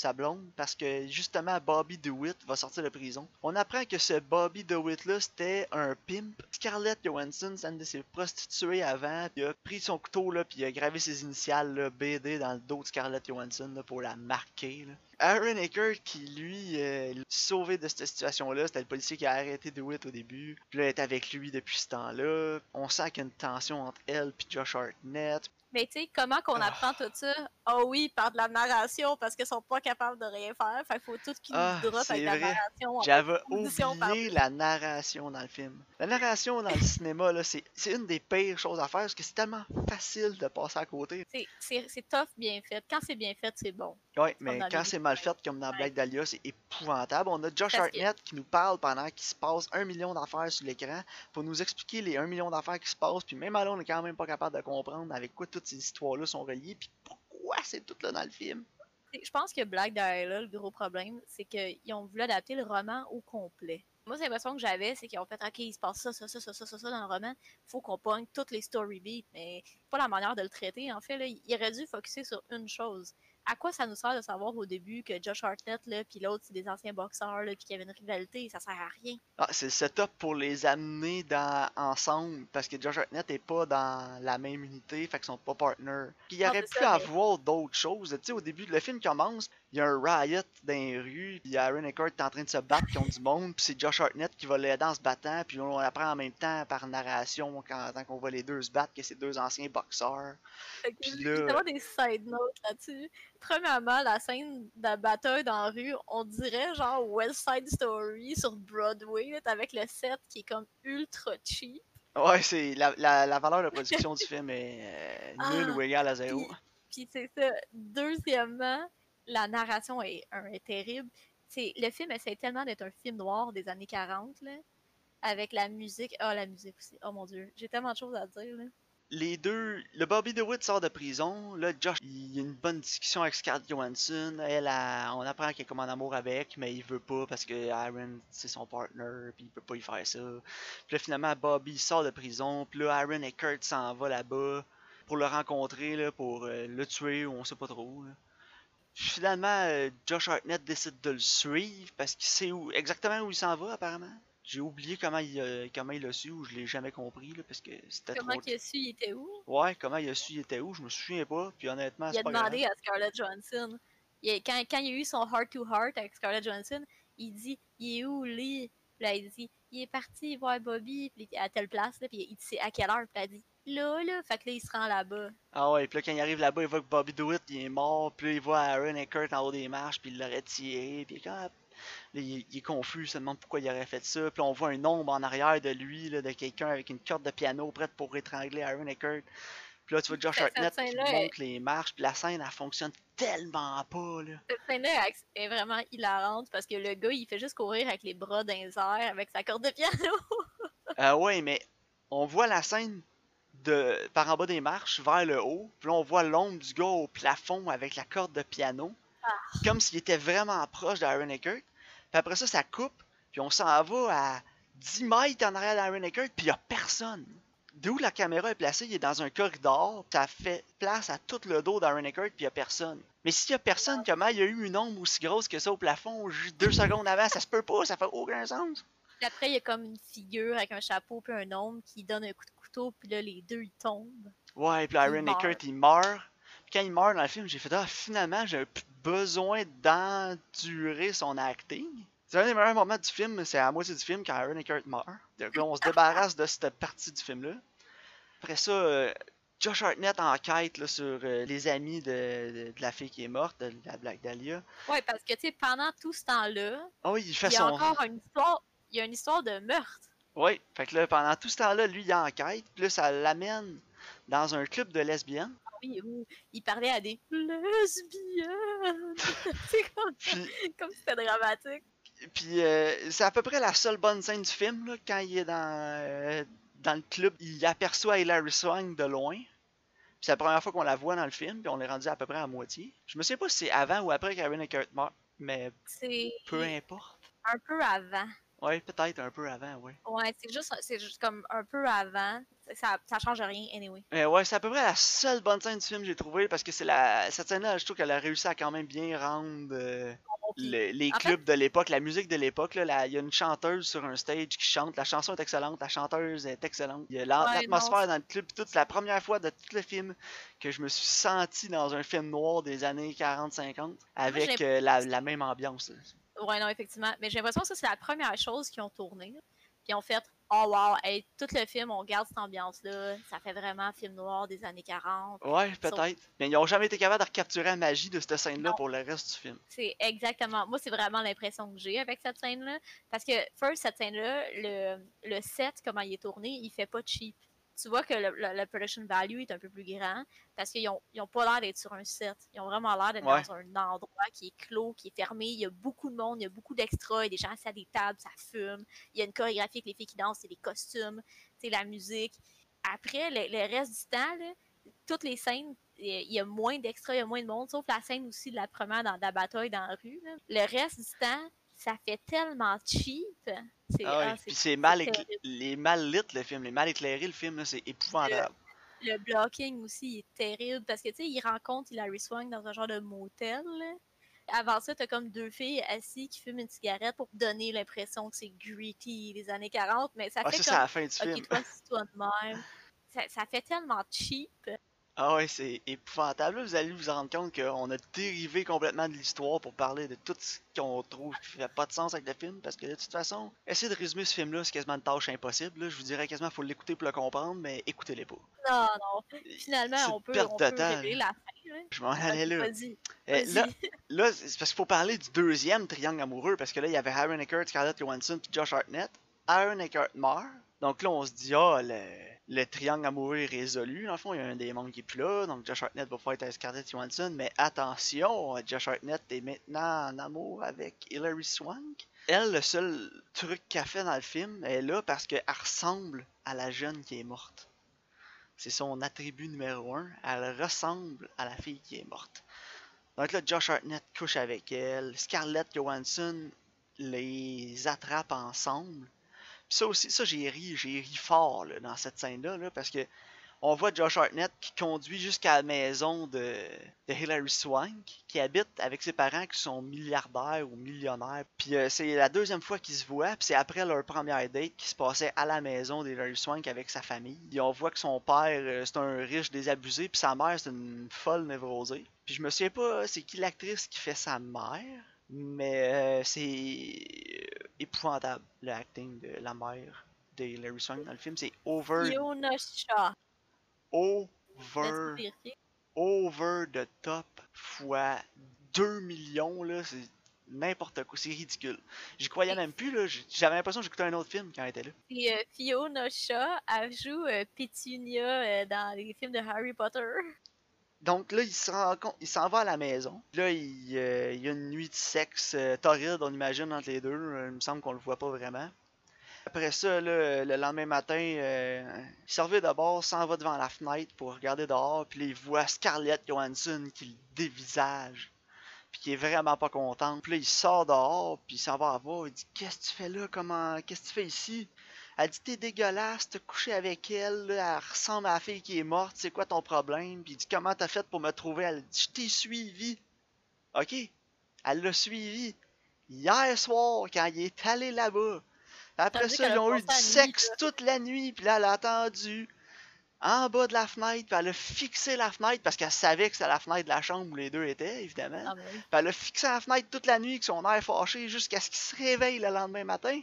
Sa blonde parce que justement Bobby DeWitt va sortir de prison. On apprend que ce Bobby DeWitt là c'était un pimp. Scarlett Johansson, c'est une de ses prostituées avant, il a pris son couteau là puis il a gravé ses initiales là, BD dans le dos de Scarlett Johansson pour la marquer. Aaron Eckert qui lui euh, sauvé de cette situation là, c'était le policier qui a arrêté DeWitt au début. Puis là elle est avec lui depuis ce temps-là. On sent qu'il y a une tension entre elle puis Josh Hartnett. Mais tu sais, comment qu'on Ah. apprend tout ça? Ah oui, par de la narration, parce qu'ils sont pas capables de rien faire. Fait qu'il faut tout qu'ils Ah, nous avec la narration. J'avais par oublié la narration dans le film. La narration dans le [laughs] cinéma, là, c'est une des pires choses à faire parce que c'est tellement facile de passer à côté. C'est tough bien fait. Quand c'est bien fait, c'est bon. Comme mais quand c'est mal fait, comme dans Black Dahlia, c'est épouvantable. On a Josh Parce que- Hartnett qui nous parle pendant qu'il se passe un million d'affaires sur l'écran pour nous expliquer les un million d'affaires qui se passent. Puis même là, on est quand même pas capable de comprendre avec quoi toutes ces histoires-là sont reliées. Puis pourquoi c'est tout là dans le film. Je pense que Black Dahlia, le gros problème, c'est qu'ils ont voulu adapter le roman au complet. Moi, c'est l'impression que j'avais, c'est qu'ils ont fait OK, il se passe ça, ça, ça, ça, ça, ça, dans le roman. faut qu'on pogne toutes les story beats. Mais pas la manière de le traiter. En fait, là, il aurait dû focuser sur une chose. À quoi ça nous sert de savoir au début que Josh Hartnett, là, puis l'autre, c'est des anciens boxeurs, là, puis qu'il y avait une rivalité, ça sert à rien. Ah, c'est le setup pour les amener dans, ensemble parce que Josh Hartnett est pas dans la même unité, fait qu'ils sont pas partners. Il Non, aurait pu ça, mais- avoir d'autres choses. Tu sais, au début, le film commence, il y a un riot dans les rues, puis Aaron Eckhart est en train de se battre contre du monde, puis c'est Josh Hartnett qui va l'aider en se battant, puis on apprend en même temps par narration quand, quand on voit les deux se battre que c'est deux anciens boxeurs. Puis là- des side notes là-dessus. Premièrement, la scène de la bataille dans la rue, on dirait genre West Side Story sur Broadway, avec le set qui est comme ultra cheap. Ouais, c'est la, la, la valeur de production du [laughs] film est euh, Ah, nulle ou égale à zéro. Puis c'est ça. Deuxièmement, la narration est, terrible. Le film essaie tellement d'être un film noir des années 40, là, avec la musique. Ah, la musique aussi. Oh mon dieu, j'ai tellement de choses à dire. Là. les deux, le Bobby DeWitt sort de prison. Là, Josh, il y a une bonne discussion avec Scarlett Johansson. Elle, a- on apprend qu'elle est comme en amour avec, mais il veut pas parce que Aaron, c'est son partner, puis il peut pas y faire ça. Puis là, finalement, Bobby sort de prison. Puis là, Aaron et Kurt s'en va là-bas pour le rencontrer, là, pour euh, le tuer, ou on sait pas trop. Finalement, euh, Josh Hartnett décide de le suivre parce qu'il sait où, exactement où il s'en va, apparemment. J'ai oublié comment il, euh, comment il a su, ou je l'ai jamais compris, là, parce que c'était Comment trop... qu'il a su, il était où? Ouais, comment il a su il était où, je me souviens pas, puis honnêtement, il a demandé grave. à Scarlett Johansson. Il a- quand, quand il a eu son heart-to-heart avec Scarlett Johansson, il dit Il est où, Lee Puis là, il dit Il est parti voir Bobby puis il à telle place. Là, puis il dit C'est à quelle heure Puis elle dit Là, là. Fait que là, il se rend là-bas. Ah ouais, puis là, quand il arrive là-bas, il voit que Bobby DeWitt, il est mort, puis là, il voit Aaron et Kurt en haut des marches, puis il l'aurait tiré, puis quand... Là, il, il est confus, il se demande pourquoi il aurait fait ça, puis on voit un ombre en arrière de lui, là, de quelqu'un avec une corde de piano prête pour étrangler Aaron et Kurt. Puis là, tu vois Josh Hartnett qui monte les marches, puis la scène, elle fonctionne tellement pas, là. Cette scène-là est vraiment hilarante parce que le gars, il fait juste courir avec les bras dans les airs avec sa corde de piano. Euh, ouais, mais on voit la scène de par en bas des marches vers le haut. Puis là, on voit l'ombre du gars au plafond avec la corde de piano. Comme s'il était vraiment proche d'Aaron Eckert. Puis après ça, ça coupe. Puis on s'en va à 10 mètres en arrière d'Aaron Eckert. Puis il a personne. D'où la caméra est placée, il est dans un corridor. Ça fait place à tout le dos d'Aaron Eckert. Puis il y a personne. Mais s'il y a personne, comment il y a eu une ombre aussi grosse que ça au plafond juste deux secondes avant Ça se peut pas, ça fait aucun sens. Puis après, il y a comme une figure avec un chapeau puis un ombre qui donne un coup de Puis là, les deux, ils tombent. Ouais, puis Il Aaron meurt. Eckert, il meurt. Puis quand il meurt dans le film, j'ai fait Ah, finalement, j'ai plus besoin d'endurer son acting. C'est un des meilleurs moments du film, c'est à la moitié du film quand Aaron Eckert meurt. Donc là, on se débarrasse de cette partie du film-là. Après ça, euh, Josh Hartnett enquête là, sur euh, les amis de, de- de la fille qui est morte, de la Black Dahlia. Ouais, parce que, tu sais, pendant tout ce temps-là, Ah il fait il y a son. encore une histoire. Il y a une histoire de meurtre. Oui, fait que là, pendant tout ce temps-là, lui, il enquête. Puis là, ça l'amène dans un club de lesbiennes. Oui, où il parlait à des lesbiennes. [laughs] c'est comme, Puis comme c'était dramatique. Puis euh, c'est à peu près la seule bonne scène du film, là, quand il est dans, euh, dans le club. Il aperçoit Hilary Swank de loin. Puis c'est la première fois qu'on la voit dans le film, puis on est rendu à peu près à moitié. Je me sais pas si c'est avant ou après qu'Aaron Eckert meurt, mais peu importe. un peu avant. Ouais, peut-être un peu avant, ouais. Ouais, c'est juste, c'est juste comme un peu avant. Ça, ça change rien, anyway. Euh, ouais, c'est à peu près la seule bonne scène du film que j'ai trouvé parce que c'est la cette scène-là, je trouve qu'elle a réussi à quand même bien rendre euh, le- les en clubs de l'époque, la musique de l'époque. Il y a une chanteuse sur un stage qui chante. La chanson est excellente, la chanteuse est excellente. Il y a Ouais, l'atmosphère dans le club. tout. C'est la première fois de tout le film que je me suis senti dans un film noir des années 40-50 avec euh, la, la même ambiance. là. Ouais, non, effectivement. Mais j'ai l'impression que ça, c'est la première chose qu'ils ont tourné. là. Puis ils ont fait Oh wow, hey, tout le film, on garde cette ambiance-là. Ça fait vraiment film noir des années 40. Ouais, peut-être. Mais ils ont jamais été capables de recapturer la magie de cette scène-là pour le reste du film. C'est exactement. Moi, c'est vraiment l'impression que j'ai avec cette scène-là. Parce que, first, cette scène-là, le, le set, comment il est tourné, il fait pas cheap. Tu vois que le, le- le production value est un peu plus grand parce qu'ils ont, ils ont pas l'air d'être sur un set. Ils ont vraiment l'air d'être Ouais. dans un endroit qui est clos, qui est fermé. Il y a beaucoup de monde, il y a beaucoup d'extras, il y a des gens assis à des tables, ça fume. Il y a une chorégraphie avec les filles qui dansent, c'est les costumes, c'est la musique. Après, le, le reste du temps, là, toutes les scènes, il y a moins d'extras, il y a moins de monde, sauf la scène aussi de la première dans la bataille dans la rue. là. Le reste du temps, ça fait tellement cheap. C'est Ah ah, Puis c'est mal, écla- les mal lit le film, les mal éclairé le film, c'est épouvantable. Le blocking aussi il est terrible parce que tu sais, il rencontre Hilary Swank dans un genre de motel. là. Avant ça, t'as comme deux filles assises qui fument une cigarette pour donner l'impression que c'est gritty des années 40, mais ça Ah, fait ça, c'est comme à la fin du film. Ok, toi, c'est toi de même. Ça, ça fait tellement cheap. Ah ouais, c'est épouvantable. Là, vous allez vous rendre compte qu'on a dérivé complètement de l'histoire pour parler de tout ce qu'on trouve qui fait pas de sens avec le film. Parce que de toute façon, essayer de résumer ce film-là, c'est quasiment une tâche impossible. là. Je vous dirais quasiment faut l'écouter pour le comprendre, mais écoutez-les pas. Non, non. Finalement, on peut, on peut révéler la fin. là. Je m'en allais là. Vas-y. Eh, là, là, c'est parce qu'il faut parler du deuxième triangle amoureux, parce que là, il y avait Aaron Eckhart, Scarlett Johansson puis Josh Hartnett. Aaron Eckhart meurt. Donc là, on se dit, ah, le, le triangle amoureux est résolu. Dans le fond, il y a un des membres qui est plus là, donc Josh Hartnett va pouvoir être avec Scarlett Johansson. Mais attention, Josh Hartnett est maintenant en amour avec Hilary Swank. Elle, le seul truc qu'elle fait dans le film, elle est là parce qu'elle ressemble à la jeune qui est morte. C'est son attribut numéro un. Elle ressemble à la fille qui est morte. Donc là, Josh Hartnett couche avec elle. Scarlett Johansson les attrape ensemble. Ça aussi, ça j'ai ri, j'ai ri fort là, dans cette scène-là, là, parce que on voit Josh Hartnett qui conduit jusqu'à la maison de, de Hilary Swank, qui habite avec ses parents qui sont milliardaires ou millionnaires. Puis euh, c'est la deuxième fois qu'ils se voient, puis c'est après leur première date qui se passait à la maison d'Hilary Swank avec sa famille. Et on voit que son père, euh, c'est un riche désabusé, puis sa mère, c'est une folle névrosée. Puis je me souviens pas c'est qui l'actrice qui fait sa mère, mais euh, c'est euh, épouvantable le acting de la mère de Hilary Swank dans le film. C'est over, Fiona Shaw. over, over the top fois 2 millions, là. C'est n'importe quoi, c'est ridicule. J'y croyais même plus, là. J'avais l'impression que j'écoutais un autre film quand elle était là. Et euh, Fiona Shaw, elle joue euh, Pétunia euh, dans les films de Harry Potter. Donc là, il s'en va à la maison. Là, il, euh, y a une nuit de sexe euh, torride, on imagine, entre les deux. Euh, Il me semble qu'on le voit pas vraiment. Après ça, le lendemain matin, euh, il se revient d'abord, s'en va devant la fenêtre pour regarder dehors, puis là, il voit Scarlett Johansson qui le dévisage, puis qui est vraiment pas contente. Puis là, il sort dehors, puis il s'en va à voir, il dit Qu'est-ce que tu fais là? Comment Qu'est-ce que tu fais ici Elle dit T'es dégueulasse, t'as couché avec elle, là, elle ressemble à la fille qui est morte, c'est quoi ton problème? Puis il dit Comment t'as fait pour me trouver? Elle dit Je t'ai suivi. Ok, elle l'a suivi hier soir quand il est allé là-bas. Après Ça ils ont eu du nuit, sexe toute la nuit, puis là, elle a attendu en bas de la fenêtre, puis elle a fixé la fenêtre parce qu'elle savait que c'était la fenêtre de la chambre où les deux étaient, évidemment. Ah, ben. Puis elle a fixé la fenêtre toute la nuit avec son air fâché jusqu'à ce qu'il se réveille le lendemain matin.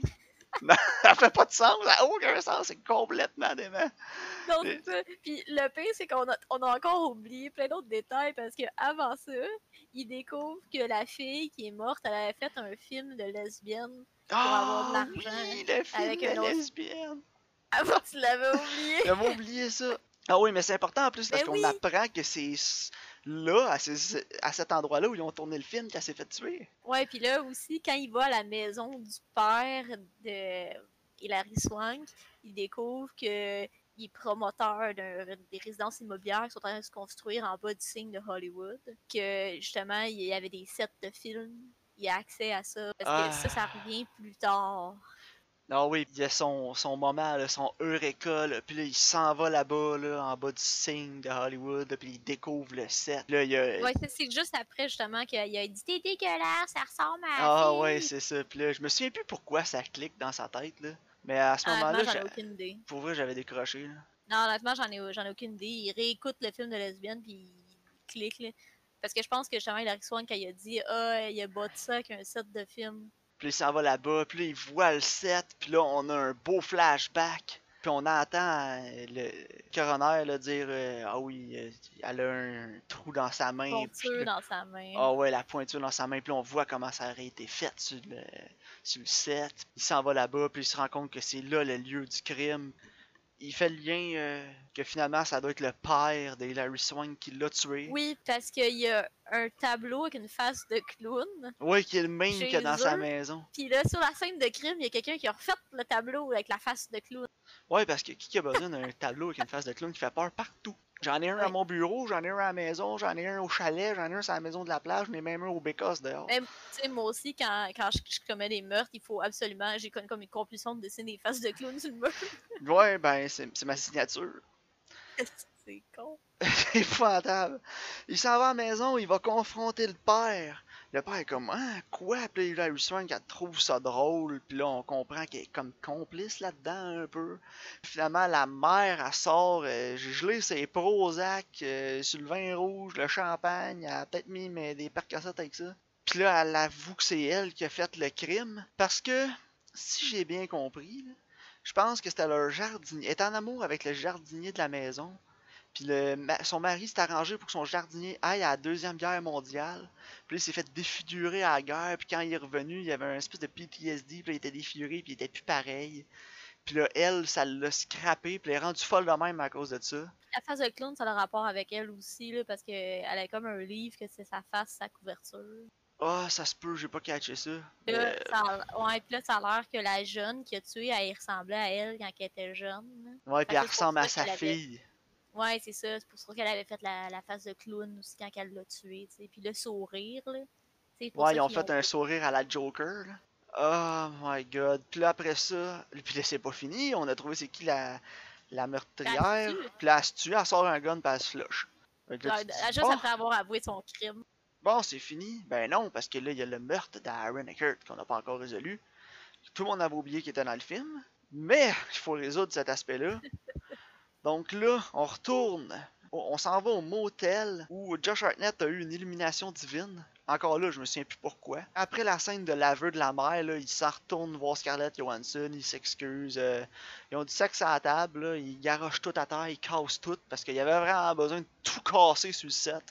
[laughs] Ça fait pas de sens, ça n'a aucun sens, c'est complètement dément. Ça. Puis le pire, c'est qu'on a, on a encore oublié plein d'autres détails parce que avant ça, il découvre que la fille qui est morte, elle avait fait un film de lesbienne. avoir de Ah l'argent oui, le film avec de lesbienne. Avant, tu l'avais oublié. J'avais oublié ça. Ah oui, mais c'est important en plus parce Mais qu'on oui. apprend que c'est là, à, ces- à cet endroit-là où ils ont tourné le film, qu'elle s'est fait tuer. Ouais, puis là aussi, quand il va à la maison du père de Hilary Swank, il découvre que il est promoteur d'un- des résidences immobilières qui sont en train de se construire en bas du signe de Hollywood. Que justement, il y avait des sets de films. Il a accès à ça. Parce que ça, ça Ah. revient plus tard. Ah oui, il y a son, son moment, là, son Eureka, là, puis là, il s'en va là-bas, là, en bas du signe de Hollywood, puis il découvre le set. Là, il y a... Ouais, c'est- juste après, justement, qu'il a dit T'es dégueulasse, ça ressemble à. Ah fille. ouais, c'est ça. Puis là, je me souviens plus pourquoi ça clique dans sa tête, là. Mais à ce Honnêtement, moment-là, pour vrai, j'avais décroché, là. Non, honnêtement, j'en ai, j'en ai aucune idée. Il réécoute le film de lesbienne, puis il clique, là. Parce que je pense que justement, Hilary Swank, quand il a dit Ah, il a bâti ça avec un set de film. Puis il s'en va là-bas, puis là, il voit le set, puis là, on a un beau flashback. Puis on entend euh, le coroner là, dire euh, Ah oui, euh, elle a un trou dans sa main. là- dans sa main. Ah ouais, la pointure dans sa main, puis on voit comment ça aurait été fait sur le, sur le set. Il s'en va là-bas, puis il se rend compte que c'est là le lieu du crime. Il fait le lien euh, que finalement, ça doit être le père de Hilary Swank qui l'a tué. Oui, parce qu'il y a un tableau avec une face de clown. Ouais, qui est le même que dans sa maison. Puis là, sur la scène de crime, il y a quelqu'un qui a refait le tableau avec la face de clown. Ouais, parce que qui a besoin d'un tableau avec une face de clown qui fait peur partout? J'en ai un à mon bureau, j'en ai un à la maison, j'en ai un au chalet, j'en ai un sur la maison de la plage, j'en ai même un au Bécosse dehors. Même, tu sais, moi aussi, quand, quand je, je commets des meurtres, il faut absolument. J'ai comme, comme une compulsion de dessiner des faces de clown sur le mur. [laughs] Ouais, ben, c'est ma signature. [laughs] C'est con. [laughs] C'est épouvantable. Il s'en va à la maison, il va confronter le père. Le père est comme, ah, quoi? Puis là, Hilary Swank, elle trouve ça drôle. Puis là, on comprend qu'elle est comme complice là-dedans un peu. Finalement, la mère, elle sort, euh, j'ai gelé ses Prozac euh, sur le vin rouge, le champagne. Elle a peut-être mis des percassettes avec ça. Puis là, elle avoue que c'est elle qui a fait le crime. Parce que, si j'ai bien compris, je pense que c'était leur jardinier. Elle est en amour avec le jardinier de la maison. Puis le, son mari s'est arrangé pour que son jardinier aille à la Deuxième Guerre mondiale. Puis là, il s'est fait défigurer à la guerre. Puis quand il est revenu, il y avait un espèce de PTSD. Puis là, il était défiguré. Puis il était plus pareil. Puis là, elle, ça l'a scrappé. Puis elle est rendue folle de même à cause de ça. La face de clown, ça a le rapport avec elle aussi, là, parce qu'elle a comme un livre que c'est sa face, sa couverture. Ah, ça se peut, j'ai pas catché ça. Là, Euh, ça a, ouais, puis là, ça a l'air que la jeune qui a tué, elle ressemblait à elle quand elle était jeune. ouais, puis elle ressemble à sa fille. Ouais, c'est ça. C'est pour ça qu'elle avait fait la, la face de clown aussi quand elle l'a tué, tu sais. Puis le sourire, là. Pour Ouais, ils ont fait un sourire à la Joker. là. Oh my god. Puis là, après ça, puis là, c'est pas fini. On a trouvé c'est qui la, la meurtrière. Puis là, elle se tue, elle sort un gun, puis elle se flush. Là, dis, juste bon, après avoir avoué son crime. Bon, c'est fini. Ben non, parce que là, il y a le meurtre d'Aaron Eckert qu'on n'a pas encore résolu. Tout le monde avait oublié qu'il était dans le film. Mais il faut résoudre cet aspect-là. [laughs] Donc là, on retourne. On s'en va au motel où Josh Hartnett a eu une illumination divine. Encore là, je me souviens plus pourquoi. Après la scène de l'aveu de la mère, là, il s'en retourne voir Scarlett Johansson, il s'excuse. euh, ils ont du sexe à la table, là, ils garochent tout à terre, ils cassent tout parce qu'il y avait vraiment besoin de tout casser sur le set.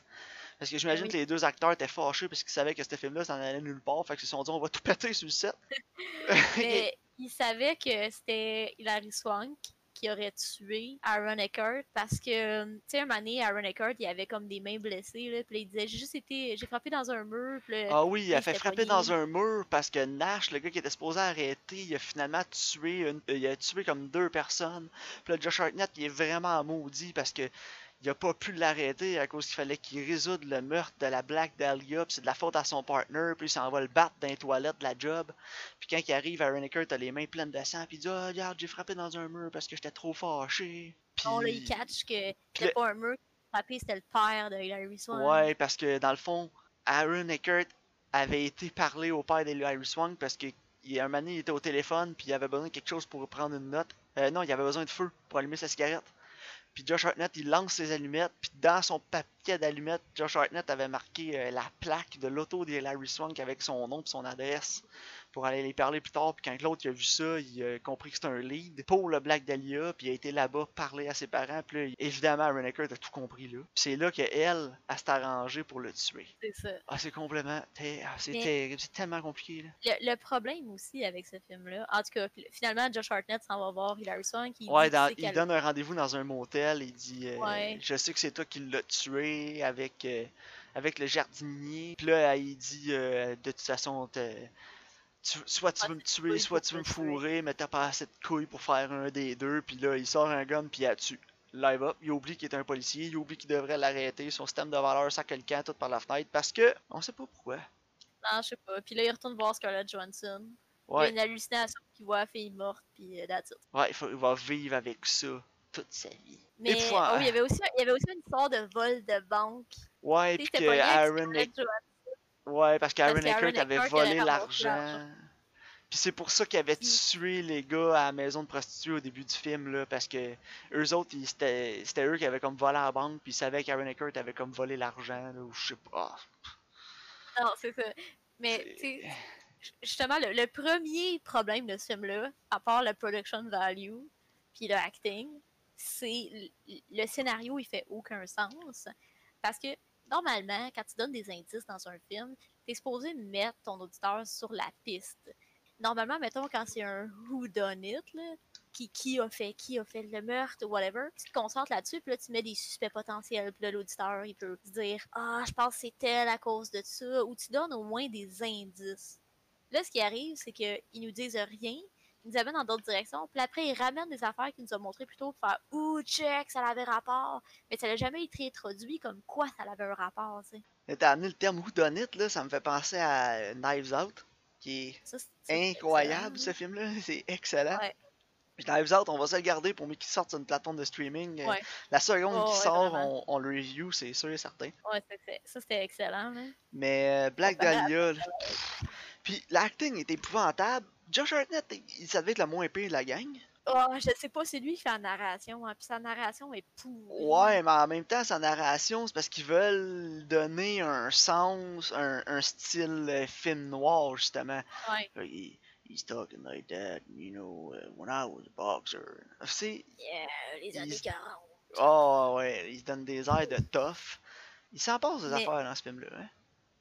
Parce que j'imagine Oui. que les deux acteurs étaient fâchés parce qu'ils savaient que ce film-là, ça n'allait nulle part. Fait qu'ils se sont dit, on va tout péter sur le set. [laughs] Mais il savait que c'était Hilary Swank qui aurait tué Aaron Eckhart parce que, tu sais, un donné, Aaron Eckhart, il avait comme des mains blessées, là. Puis il disait, j'ai juste été, j'ai frappé dans un mur. Puis Ah oui, il a fait frapper dans un mur parce que Nash, le gars qui était supposé arrêter, il a finalement tué une, euh, il a tué comme deux personnes. Puis là, Josh Hartnett, il est vraiment maudit parce que il a pas pu l'arrêter à cause qu'il fallait qu'il résoudre le meurtre de la Black Dahlia, puis c'est de la faute à son partner, puis il s'en va le battre dans les toilettes de la job. Puis quand il arrive, Aaron Eckert a les mains pleines de sang, puis il dit Ah, regarde, j'ai frappé dans un mur parce que j'étais trop fâché. Puis... on là, il catch que c'était le- pas un mur frappé, c'était le père de Hilary Swank. Ouais, parce que dans le fond, Aaron Eckert avait été parler au père d'Hilary Swank parce que il, un moment donné, il était au téléphone puis il avait besoin de quelque chose pour prendre une note. Euh, non, il avait besoin de feu pour allumer sa cigarette. Puis Josh Hartnett, il lance ses allumettes, puis dans son papier d'allumettes, Josh Hartnett avait marqué euh, la plaque de l'auto d'Hilary Swank avec son nom et son adresse pour aller les parler plus tard. Puis quand l'autre il a vu ça, il a compris que c'était un lead pour le Black Dahlia, puis il a été là-bas parler à ses parents. Puis là, évidemment, Aaron Eckert a tout compris là. Puis c'est là qu'elle, elle s'est arrangée pour le tuer. C'est ça. Ah, c'est complètement. ah, c'est Mais- terrible, c'est tellement compliqué là. Le, le problème aussi avec ce film-là, en tout cas, finalement, Josh Hartnett s'en va voir Hilary Swank. Il Ouais, dit dans- il donne un rendez-vous dans un motel. Il dit euh, Ouais. Je sais que c'est toi qui l'as tué avec, euh, avec le jardinier. Puis là, il dit euh, De toute façon, t'es- tu- soit tu Pas veux me tuer, soit tu veux me fourrer, mais t'as pas assez de couilles pour faire un des deux. Puis là, il sort un gun, puis il la tue. Live up, il oublie qu'il est un policier, il oublie qu'il devrait l'arrêter, son système de valeur sac le camp tout par la fenêtre parce que on sait pas pourquoi. Non, je sais pas. Puis là, il retourne voir Scarlett Johansson. Il y a Ouais, une hallucination qui il voit la fille morte, puis euh, that's it. Ouais, il, faut, il va vivre avec ça toute sa vie. Mais oh, il, y avait aussi, il y avait aussi une histoire de vol de banque. Ouais, puis que Aaron Scarlett Johansson. Ouais, parce qu'Aaron Eckert avait volé l'argent. Puis c'est pour ça qu'il avait tué les gars à la maison de prostituées au début du film, là, parce que eux autres, ils- c'était c'était eux qui avaient comme volé à la banque, puis ils savaient qu'Aaron Eckert avait comme volé l'argent, ou je sais pas. Non, c'est ça. Mais, tu justement, le, le premier problème de ce film-là, à part le production value, puis le acting, c'est le scénario, il fait aucun sens. Parce que, normalement, quand tu donnes des indices dans un film, t'es supposé mettre ton auditeur sur la piste. Normalement, mettons, quand c'est un who done it, là, qui, qui a fait, qui a fait le meurtre, whatever, tu te concentres là-dessus, puis là, tu mets des suspects potentiels, puis là, l'auditeur, il peut se dire « Ah, je pense que c'est tel à cause de ça », ou tu donnes au moins des indices. Là, ce qui arrive, c'est qu'ils nous disent rien, ils nous amènent dans d'autres directions, puis après, ils ramènent des affaires qu'ils nous ont montrées plus tôt pour faire « Ouh, check, ça avait rapport », mais ça n'a jamais été introduit comme quoi ça avait un rapport, tu sais. T'as amené le terme whodunit, là, ça me fait penser à Knives Out, qui est Ça, incroyable, ce film-là, [laughs] c'est excellent. Ouais. Puis Knives Out, on va se le garder pour qu'il sorte sur une plateforme de streaming. Ouais. La seconde Oh, qui ouais, sort, on, on le review, c'est sûr et certain. Ouais, ça, c'était excellent. Mais euh, Black Dahlia, puis l'acting est épouvantable. Josh Hartnett, il- ça devait être le moins pire de la gang. Oh, je sais pas, c'est lui qui fait la narration, hein, puis sa narration est pourrie. Ouais, mais en même temps, sa narration, c'est parce qu'ils veulent donner un sens, un, un style euh, film noir, justement. Ouais, he- he's talking like that, you know, uh, when I was a boxer. C'est. yeah, les années Ils- 40. Oh, ouais, il se donne des airs de tough. Il s'en passe des Mais- affaires dans ce film-là, hein.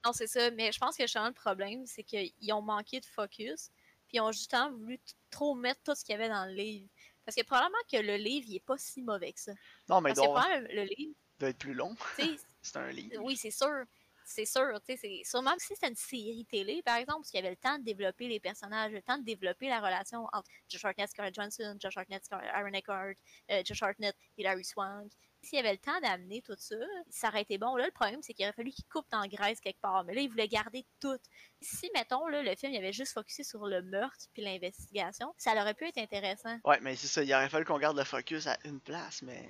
Non, c'est ça, mais je pense que justement le problème, c'est qu'ils ont manqué de focus, puis ils ont justement voulu trop mettre tout ce qu'il y avait dans le livre. Parce que probablement que le livre, il est pas si mauvais que ça. Non, mais Parce que probablement, le livre, doit être plus long. [laughs] C'est un livre. oui, c'est sûr. C'est sûr, c'est sûrement que si c'était une série télé, par exemple, parce qu'il y avait le temps de développer les personnages, le temps de développer la relation entre Josh Hartnett, Scarlett Johansson, Josh Hartnett, Aaron Eckhart, euh, Josh Hartnett, Hilary Swank. S'il y avait le temps d'amener tout ça, ça aurait été bon. Là, le problème, c'est qu'il aurait fallu qu'il coupe en graisse quelque part. Mais là, il voulait garder tout. Si, mettons, là, le film il avait juste focusé sur le meurtre puis l'investigation, ça aurait pu être intéressant. Ouais, mais c'est ça, il aurait fallu qu'on garde le focus à une place, mais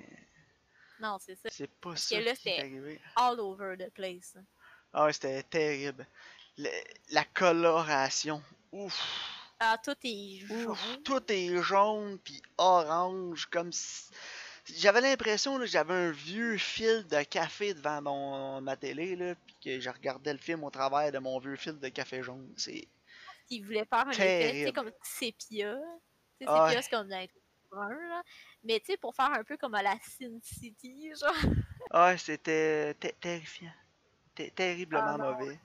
Non, c'est ça. c'est pas que ça là, est c'était- arrivé. All over the place. Ah ouais, c'était terrible. Le- la coloration. Ouf. Ah, tout est jaune. Ouf. Tout est jaune puis orange comme si... J'avais l'impression que j'avais un vieux fil de café devant mon, ma télé là, puis que je regardais le film au travers de mon vieux fil de café jaune. C'est qui voulait faire un effet, comme sépia. Tu sais, Ah sépia, c'est comme brun, là. Mais tu sais, pour faire un peu comme à la Sin City, genre. ouais, c'était ter- terrifiant. Ter- terriblement Ah mauvais.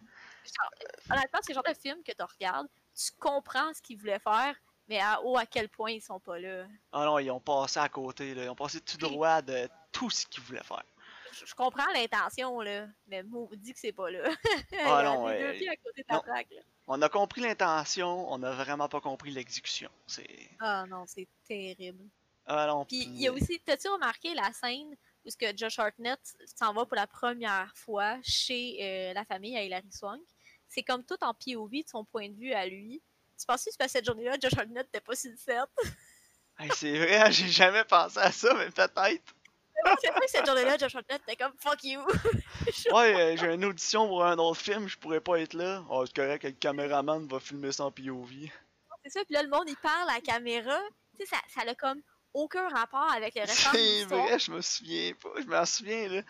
Honnêtement, c'est le genre de film que tu regardes, tu comprends ce qu'ils voulaient faire, mais à, oh, à quel point ils sont pas là? Ah non, ils ont passé à côté là, ils ont passé tout droit de tout ce qu'ils voulaient faire. Je, je comprends l'intention, là, mais dit que c'est pas là. Ah [laughs] non, Les ouais. deux pieds à côté de la Non. traque, là. On a compris l'intention, on a vraiment pas compris l'exécution. C'est Ah non, c'est terrible. ah non, Puis puis- il y a aussi, t'as-tu remarqué la scène où ce que Josh Hartnett s'en va pour la première fois chez euh, la famille à Hilary Swank? C'est comme tout en POV de son point de vue à lui. Tu penses que cette journée-là, Josh Hartnett n'était pas le set? [laughs] Hey, c'est vrai, j'ai jamais pensé à ça, mais peut-être. c'est vrai que cette journée-là, Josh Hartnett était comme fuck you. [laughs] Ouais, euh, j'ai une audition pour un autre film, je pourrais pas être là. Oh, c'est correct, le caméraman va filmer en POV. c'est ça, puis là, le monde, il parle à la caméra. Tu sais, ça, ça a comme aucun rapport avec le restant de C'est vrai, je me souviens pas, je m'en souviens là.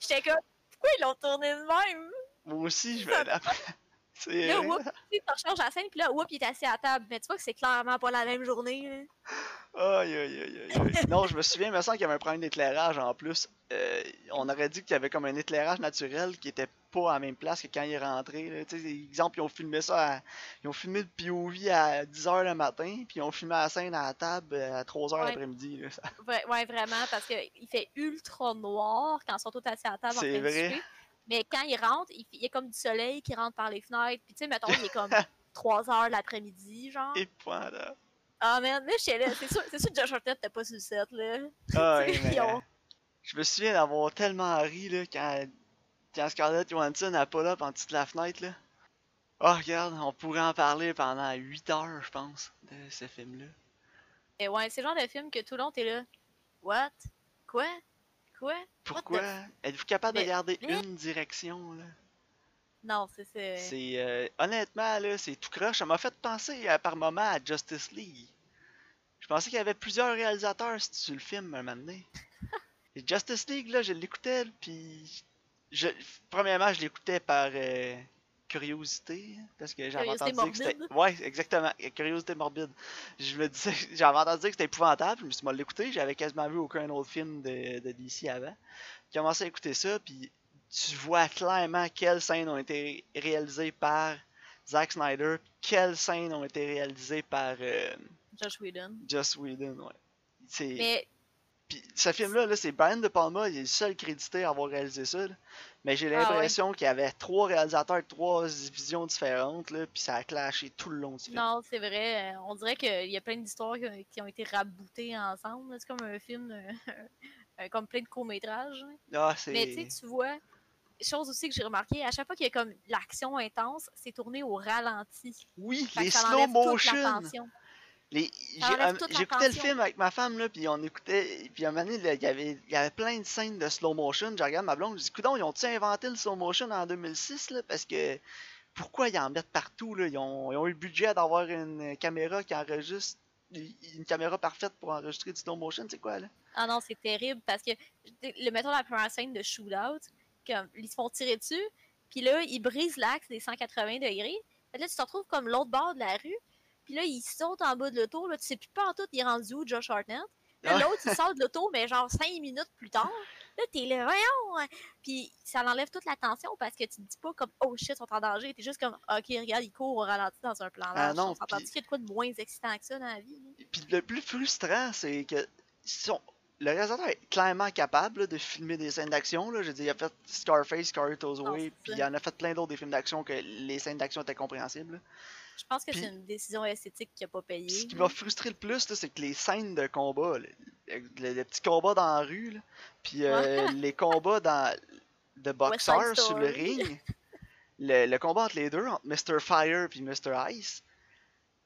J'étais comme, pourquoi ils l'ont tourné de même? moi aussi, je vais la. Là, whoop, tu rechanges la scène, puis là, whoop, il est assis à la table. Mais tu vois que c'est clairement pas la même journée. Aïe, aïe, aïe, aïe. [laughs] Non, je me souviens, il me semble qu'il y avait un problème d'éclairage en plus. Euh, on aurait dit qu'il y avait comme un éclairage naturel qui était pas à la même place que quand il est rentré. là. Tu sais, exemple, ils ont filmé ça à- Ils ont filmé le POV à 10h le matin, puis ils ont filmé la scène à la table euh, à 3h Ouais. l'après-midi. Ouais, ouais, vraiment, parce qu'il fait ultra noir quand ils sont tous assis à la table C'est vrai. Mais quand ils rentrent, il, il y a comme du soleil qui rentre par les fenêtres. Puis tu sais, mettons, il est comme [laughs] 3 heures l'après-midi, genre. Épouvantable. Ah, man, là, j'étais là. C'est sûr, c'est sûr que Josh Hartnett t'es pas sur le set, là. Ah, [laughs] mais, ont- Je me souviens d'avoir tellement ri là, quand, quand Scarlett Johansson a pull up en dessous de la fenêtre. Là. Oh, regarde, on pourrait en parler pendant 8 heures, je pense, de ce film-là. Et ouais, c'est le genre de film que tout le long, t'es là. What? Quoi? Quoi? Pourquoi? the Êtes-vous capable de garder mais- une direction, là? Non, c'est c'est. C'est euh, honnêtement là, c'est tout croche. Ça m'a fait penser euh, par moment à Justice League. Je pensais qu'il y avait plusieurs réalisateurs sur le film un moment donné. [laughs] Et Justice League là, je l'écoutais puis je premièrement je l'écoutais par euh, curiosité parce que j'avais entendu dire que c'était ouais exactement curiosité morbide. Je me disais [laughs] j'avais entendu dire que c'était épouvantable. Je me suis mal l'écouter. J'avais quasiment vu aucun autre film de, de DC avant. J'ai commencé à écouter ça puis tu vois clairement quelles scènes ont été réalisées par Zack Snyder, quelles scènes ont été réalisées par euh, Josh Whedon. Joss Whedon. Ouais. Mais Puis ce film-là, là, c'est Brian De Palma, il est le seul crédité à avoir réalisé ça. là. Mais j'ai Ah ouais? l'impression qu'il y avait trois réalisateurs de trois visions différentes, là, puis ça a clashé tout le long du film. non, c'est vrai. euh, On dirait qu'il y a plein d'histoires qui, ont- été raboutées ensemble. C'est comme un film, euh, [laughs] euh, comme plein de courts-métrages. Ah, c'est... Mais tu sais, tu vois, chose aussi que j'ai remarqué, à chaque fois qu'il y a comme l'action intense, c'est tourné au ralenti. Oui, Fait les slow motion. Les- J'écoutais le film avec ma femme, là, puis on écoutait. Puis à un moment donné, il y avait, il y avait plein de scènes de slow motion. Je regarde ma blonde, je dis, Coudon, ils ont-ils inventé le slow motion en 2006, là? Parce que. Pourquoi ils en mettent partout, là? Ils ont, ils ont eu le budget d'avoir une caméra qui enregistre. Une caméra parfaite pour enregistrer du slow motion, c'est quoi, là? Ah non, c'est terrible parce que, le, mettons la première scène de shootout, comme, ils se font tirer dessus, puis là, ils brisent l'axe des 180 degrés. Fait là, tu te retrouves comme l'autre bord de la rue, puis là, ils sautent en bas de l'auto, là, tu sais plus pas en tout, il est rendu où, Josh Hartnett? Là, Ah. l'autre, il [laughs] sort de l'auto, mais genre 5 minutes plus tard. Là, t'es là, voyons! hein. Puis ça enlève toute la tension parce que tu te dis pas comme, oh shit, ils sont en danger. T'es juste comme, ok, regarde, ils courent au ralenti dans un plan Ah large. non, On qu'il y a de quoi de moins excitant que ça dans la vie? Puis le plus frustrant, c'est que. sont- Le réalisateur est clairement capable là, de filmer des scènes d'action. là. Je veux dire, il a fait Scarface, Non, Way, puis il en a fait plein d'autres des films d'action que les scènes d'action étaient compréhensibles. là. Je pense que Puis- c'est une décision esthétique qui a pas payé. Puis ce qui m'a frustré le plus, c'est que les scènes de combat, le, le- le petit combat dans la rue, là, puis euh, [laughs] les combats dans, de boxeurs sur le ring, [laughs] le, le combat entre les deux, entre Mr. Fire et Mr. Ice,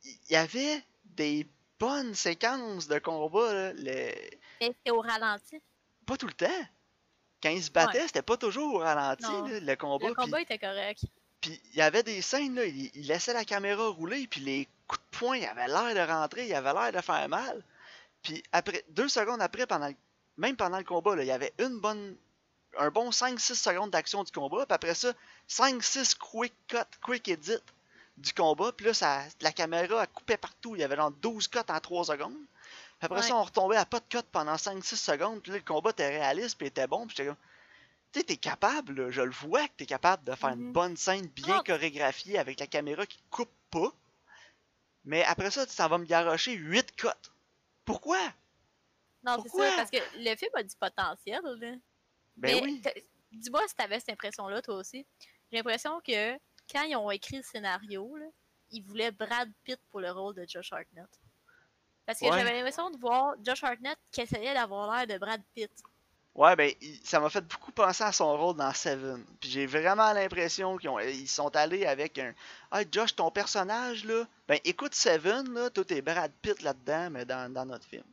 il y avait des bonnes séquences de combat. Là, le- Mais c'est au ralenti. Pas tout le temps. Quand ils se battaient, Ouais. c'était pas toujours au ralenti, là, le combat. Le puis- combat était correct. Puis il y avait des scènes, là, il, il laissait la caméra rouler, puis les coups de poing, il avait l'air de rentrer, il avait l'air de faire mal. Puis après, deux secondes après, pendant le- même pendant le combat, là, il y avait une bonne, un bon 5-6 secondes d'action du combat, puis après ça, 5-6 quick cut, quick edit du combat, puis là, ça, la caméra, elle coupait partout, il y avait genre 12 cuts en 3 secondes. Puis après ça, on retombait à pas de cut pendant 5-6 secondes, puis là, le combat était réaliste, puis était bon, puis j'étais comme... Tu sais, t'es capable, là, je le vois que t'es capable de faire une Mhm. bonne scène bien chorégraphiée avec la caméra qui coupe pas. Mais après ça, tu s'en vas me garocher 8 cuts. Pourquoi? Non, c'est ça, parce que le film a du potentiel. Là. Ben Mais oui. Dis-moi si t'avais cette impression-là, toi aussi. J'ai l'impression que quand ils ont écrit le scénario, là, ils voulaient Brad Pitt pour le rôle de Josh Hartnett. Parce que Ouais. j'avais l'impression de voir Josh Hartnett qui essayait d'avoir l'air de Brad Pitt. Ouais, ben, ça m'a fait beaucoup penser à son rôle dans Seven. Puis j'ai vraiment l'impression qu'ils ils sont allés avec un. Ah, Josh, ton personnage, là. Ben, écoute Seven, là. Toi, t'es Brad Pitt là-dedans, mais dans, dans notre film.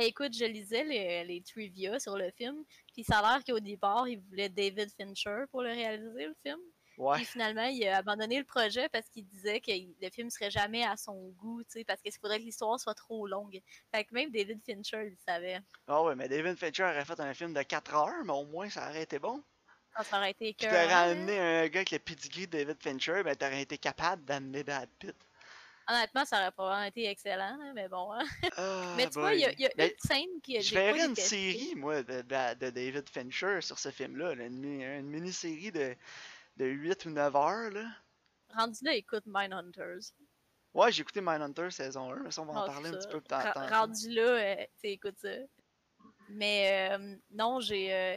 Écoute, je lisais les, les trivia sur le film, puis ça a l'air qu'au départ, ils voulaient David Fincher pour le réaliser, le film. Ouais. Puis finalement, il a abandonné le projet parce qu'il disait que le film serait jamais à son goût, tu sais, parce qu'il faudrait que l'histoire soit trop longue. Fait que même David Fincher, il savait. Ah ouais, mais David Fincher aurait fait un film de 4 heures, mais au moins, ça aurait été bon. Ça, ça aurait été écœurant, t'aurais amené un gars avec le pedigree de David Fincher, ben, t'aurais été capable d'amener Brad Pitt. Honnêtement, ça aurait probablement été excellent, là, mais bon. hein. Ah, [laughs] mais tu vois, il y a, y a Ben, une scène qui Je verrais une série, moi, de, de- de David Fincher sur ce film-là. là, Une, mi- une mini-série de, de 8 ou 9 heures. Là. Rendu là, écoute Mindhunters. Ouais, j'ai écouté Mindhunter saison 1, mais ça, on va en Ah, parler un petit peu plus tard. Rendu là, euh, tu écoute ça. Mais euh, non, j'ai. euh,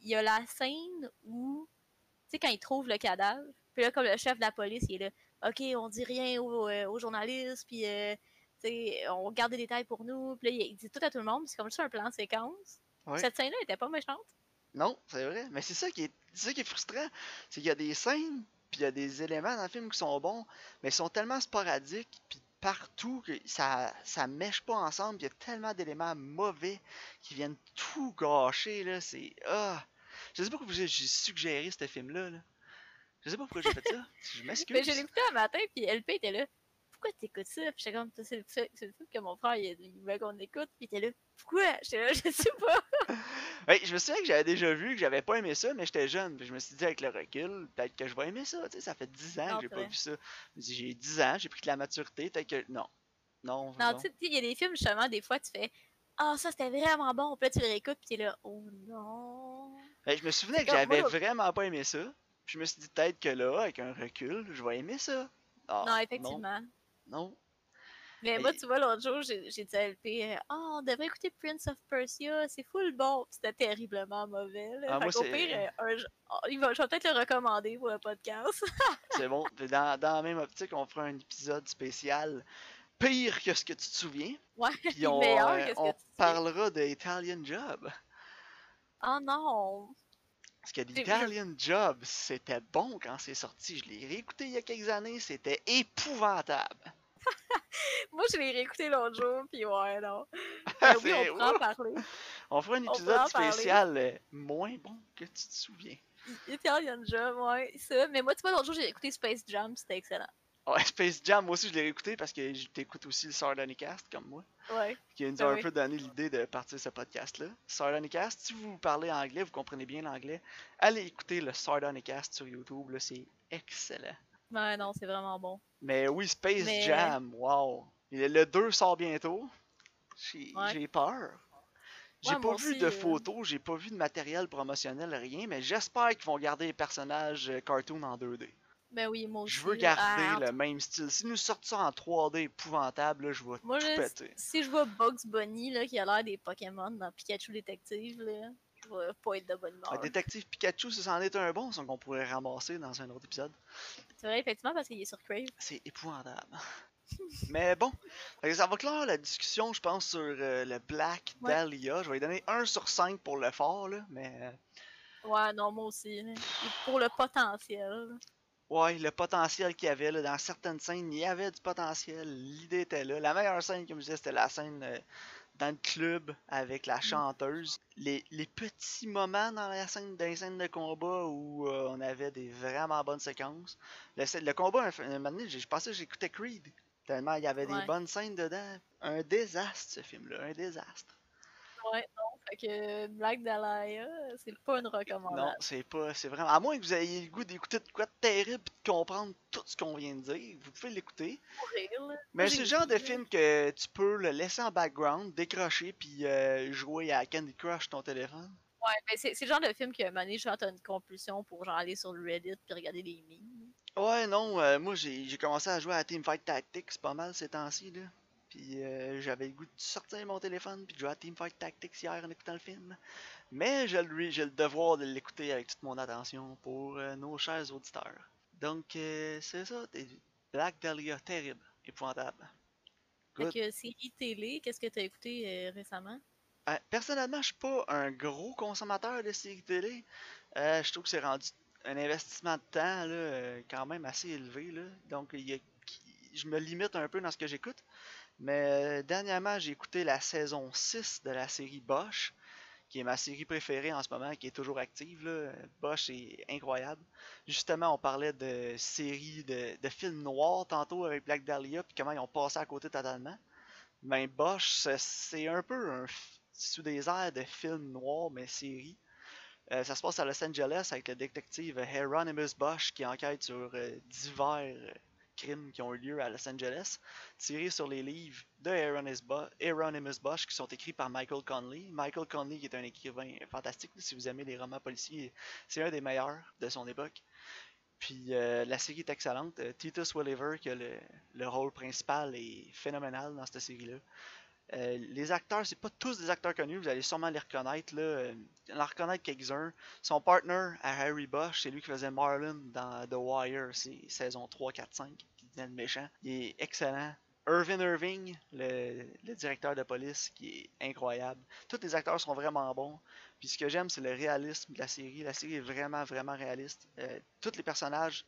Il y a la scène où, tu sais, quand ils trouvent le cadavre, puis là, comme le chef de la police, il est là, OK, on dit rien aux, euh, aux journalistes, puis, euh, tu sais, on garde des détails pour nous, puis là, il dit tout à tout le monde, puis c'est comme ça un plan séquence. Cette scène-là était pas méchante. Non, c'est vrai. Mais c'est ça qui est, c'est ça qui est frustrant. C'est qu'il y a des scènes, puis il y a des éléments dans le film qui sont bons, mais ils sont tellement sporadiques, puis partout que ça ça mèche pas ensemble. Il y a tellement d'éléments mauvais qui viennent tout gâcher là. C'est ah, je sais pas pourquoi j'ai suggéré ce film là. Je sais pas pourquoi j'ai fait ça. [laughs] Je m'excuse. Mais je l'ai écouté un matin, puis LP était là. Pourquoi t'écoutes ça? Puis j'étais comme, c'est le, film que mon frère il, veut qu'on écoute. Puis était là, pourquoi? J'étais là, je sais pas. [laughs] ouais, je me souviens que j'avais déjà vu, que j'avais pas aimé ça, mais j'étais jeune. Puis je me suis dit, avec le recul, peut-être que je vais aimer ça. Tu sais, ça fait 10 ans que j'ai pas vu ça. J'ai 10 ans, j'ai pris de la maturité, peut-être que. Non. Non. Non, tu sais, il y a des films, justement, des fois, tu fais, ah, oh, ça c'était vraiment bon. Puis là, tu le réécoutes, puis t'es là, oh non. Ouais, je me souvenais que j'avais vraiment pas aimé ça. Puis je me suis dit peut-être que là, avec un recul, je vais aimer ça. Ah, non, effectivement. Non. Mais, moi, tu vois, l'autre jour, j'ai dit à LP, oh, on devrait écouter Prince of Persia, c'est full bon. C'était terriblement mauvais. Ah, au pire, euh, oh, il va, je vais peut-être le recommander pour le podcast. [laughs] c'est bon. Dans, dans la même optique, on fera un épisode spécial pire que ce que tu te souviens. Ouais, Puis [laughs] on, meilleur euh, que ce on que tu parlera d'Italian Job. Oh non! Parce que l'Italian Job, c'était bon quand c'est sorti. Je l'ai réécouté il y a quelques années, c'était épouvantable. [laughs] Moi, je l'ai réécouté l'autre jour, puis ouais, non. Mais [laughs] oui, on pourra en parler. On fera un épisode spécial euh, moins bon que tu te souviens. Italian Job, ouais, ça. Mais moi, tu vois, l'autre jour, j'ai écouté Space Jam, c'était excellent. Ouais, [laughs] Space Jam, moi aussi, je l'ai réécouté parce que t'écoutes aussi le Sardonicast, comme moi. Ouais. Qui nous a ben un peu donné l'idée de partir ce podcast-là. Sardonicast, si vous parlez anglais, vous comprenez bien l'anglais, allez écouter le Sardonicast sur YouTube, là, c'est excellent. Ouais, non, c'est vraiment bon. Mais oui, Space Jam, wow. Le 2 sort bientôt. J'ai peur. J'ai pas vu de euh, photos, j'ai pas vu de matériel promotionnel, rien, mais j'espère qu'ils vont garder les personnages euh, cartoon en 2D. Ben oui, moi aussi. Je veux garder ah, le même style. Si nous sortent ça en 3D épouvantable, là, je vais moi, tout péter. Si je vois Bugs Bunny là, qui a l'air des Pokémon dans Pikachu Détective, là, vais pas être de bonne humeur. Détective Pikachu, ça c'en est un bon, ça qu'on pourrait ramasser dans un autre épisode. C'est vrai, effectivement, parce qu'il est sur Crave. C'est épouvantable. [laughs] Mais bon, ça va clore la discussion, je pense, sur euh, le Black Dahlia. Je vais lui donner 1 sur 5 pour l'effort, là, mais... Euh, ouais, non, moi aussi. Pour le potentiel. Ouais, le potentiel qu'il y avait là, dans certaines scènes, il y avait du potentiel. L'idée était là. La meilleure scène, comme je disais, c'était la scène euh, dans le club avec la mm. chanteuse. Les, les, petits moments dans la scène, dans les scènes de combat où on avait des vraiment bonnes séquences. Le, le combat, un, moment donné, je pensais que j'écoutais Creed. Tellement il y avait des bonnes scènes dedans. Un désastre, ce film-là. Un désastre. Ouais, non. Fait que Black Dahlia, c'est pas une recommandation. Non, c'est pas. C'est vraiment. À moins que vous ayez le goût d'écouter de quoi de terrible et de comprendre tout ce qu'on vient de dire, vous pouvez l'écouter. Mais c'est le genre de film que tu peux le laisser en background, décrocher puis euh, jouer à Candy Crush ton téléphone. Ouais, mais c'est le genre de film que Mané, genre, t'as une compulsion pour genre aller sur le Reddit puis regarder des memes. Ouais, non, euh, moi j'ai commencé à jouer à Teamfight Tactics pas mal ces temps-ci, là. Puis euh, j'avais le goût de sortir mon téléphone puis de jouer à Teamfight Tactics hier en écoutant le film. Mais j'ai le, le devoir de l'écouter avec toute mon attention pour euh, nos chers auditeurs. Donc c'est ça, Black Dahlia, terrible, épouvantable. Good. Fait que série télé, qu'est-ce que tu as écouté récemment? personnellement, je suis pas un gros consommateur de séries télé. je trouve que c'est rendu un investissement de temps là, euh, quand même assez élevé. Là. Donc, je me limite un peu dans ce que j'écoute. Mais euh, dernièrement, j'ai écouté la saison 6 de la série Bosch, qui est ma série préférée en ce moment, qui est toujours active. Bosch est incroyable. Justement, on parlait de séries de, de films noirs tantôt avec Black Dahlia, puis comment ils ont passé à côté totalement. Mais Bosch, c'est un peu un sous des airs de films noirs, mais série. Euh, ça se passe à Los Angeles avec le détective Hieronymus Bosch qui enquête sur euh, divers crimes qui ont eu lieu à Los Angeles, tiré sur les livres de Hieronymus Bosch qui sont écrits par Michael Conley. Michael Conley qui est un écrivain fantastique, si vous aimez les romans policiers, c'est un des meilleurs de son époque. Puis la série est excellente. Titus Welliver qui a le, le, rôle principal est phénoménal dans cette série-là. Euh, les acteurs, c'est pas tous des acteurs connus, vous allez sûrement les reconnaître. Là. Euh, en reconnaître quelques-uns. Son partner à Harry Bosch, c'est lui qui faisait Marlon dans The Wire, c'est saison 3, 4, 5, qui devient le méchant. Il est excellent. Irvin Irving, le, directeur de police, qui est incroyable. Tous les acteurs sont vraiment bons. Puis ce que j'aime, c'est le réalisme de la série. La série est vraiment, vraiment réaliste. Euh, tous les personnages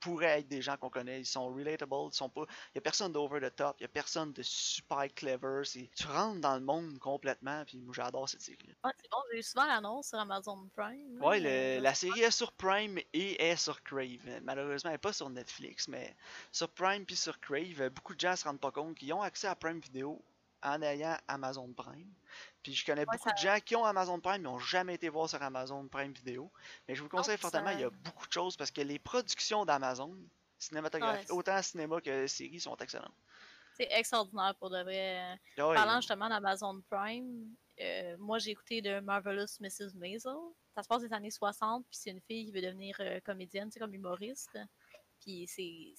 pourraient être des gens qu'on connaît. Ils sont relatable, ils sont pas. Il y a personne d'over the top, il y a personne de super clever. Tu rentres dans le monde complètement, puis moi j'adore cette série. Ah, c'est bon, j'ai eu souvent l'annonce sur Amazon Prime. Ouais, le- je la série est sur Prime et est sur Crave. Malheureusement, elle n'est pas sur Netflix, mais sur Prime puis sur Crave, euh, beaucoup de gens se rendent pas compte qu'ils ont accès à Prime Vidéo en ayant Amazon Prime. Puis je connais Ouais, beaucoup de gens qui ont Amazon Prime mais n'ont jamais été voir sur Amazon Prime Vidéo. Mais je vous conseille puis fortement, ça- il y a beaucoup de choses parce que les productions d'Amazon, cinématographiques, Ouais, autant cinéma que séries, sont excellentes. C'est extraordinaire pour de vrai. Ah ouais, Parlant justement d'Amazon Prime, euh, moi j'ai écouté de Marvelous Mrs. Maisel. Ça se passe des années 60, puis c'est une fille qui veut devenir euh, comédienne, c'est comme humoriste. Puis c'est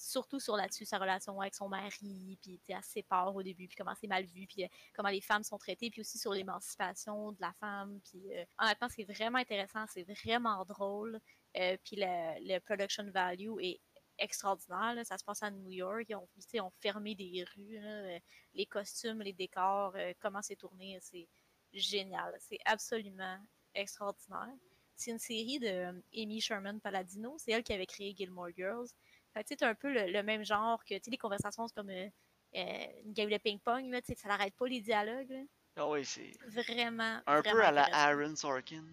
surtout sur là-dessus, sa relation avec son mari, puis elle se sépare au début, puis comment c'est mal vu, puis euh, comment les femmes sont traitées, puis aussi sur l'émancipation de la femme. Puis euh, honnêtement, c'est vraiment intéressant, c'est vraiment drôle. Euh, puis le, le production value est extraordinaire. Ça se passe à New York. Ils ont, ils ont fermé des rues. Euh, Les costumes, les décors, comment c'est tourné, c'est génial. C'est absolument extraordinaire. C'est une série de Amy Sherman Palladino. C'est elle qui avait créé Gilmore Girls. C'est un peu le, le même genre que les conversations, c'est comme euh, euh, une game de ping-pong. Ça n'arrête pas les dialogues. Ah ouais, c'est Vraiment. un vraiment peu à la. Aaron Sorkin.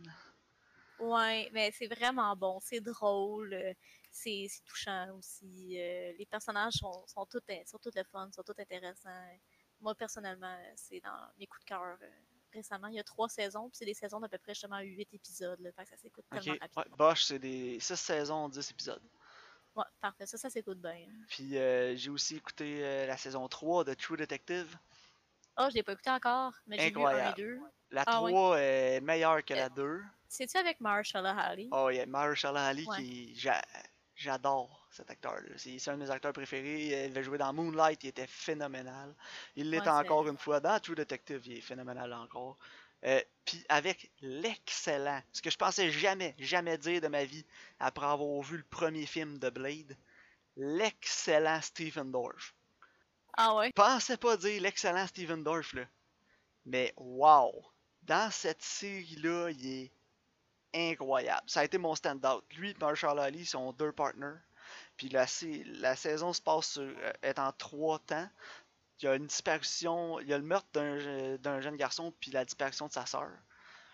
Ouais, mais c'est vraiment bon, c'est drôle, euh, c'est touchant aussi. les personnages sont, sont tous sont tous le fun, sont tous intéressants. Moi personnellement, c'est dans mes coups de cœur récemment. Il y a trois saisons, puis c'est des saisons d'à peu près justement huit épisodes, là, fait que ça s'écoute tellement ouais, rapidement. Bosch, c'est des 6 saisons, 10 épisodes. Ouais, parfait, ça, ça s'écoute bien. Puis euh, j'ai aussi écouté euh, la saison 3 de True Detective. Oh, je l'ai pas écouté encore, mais j'ai vu un et deux. La Ah 3 est meilleure que Euh, la 2. C'est-tu avec Marshala Ali? Oh, il y a Mahershala Ali Ouais. qui. j'a- J'adore cet acteur-là. C'est un de mes acteurs préférés. Il avait joué dans Moonlight, il était phénoménal. Il l'est Ouais, encore une fois. Dans True Detective, il est phénoménal encore. Euh, Puis avec l'excellent, ce que je pensais jamais, jamais dire de ma vie après avoir vu le premier film de Blade, l'excellent Stephen Dorff. Ah ouais? Je pensais pas dire l'excellent Steven Dorff, là. Mais wow! Dans cette série-là, il est incroyable. Ça a été mon stand-out. Lui et Marshall Ali sont deux partners. Puis la, la saison se passe sur, euh, est en trois temps. Il y a une disparition, il y a le meurtre d'un je- d'un jeune garçon, puis la disparition de sa sœur.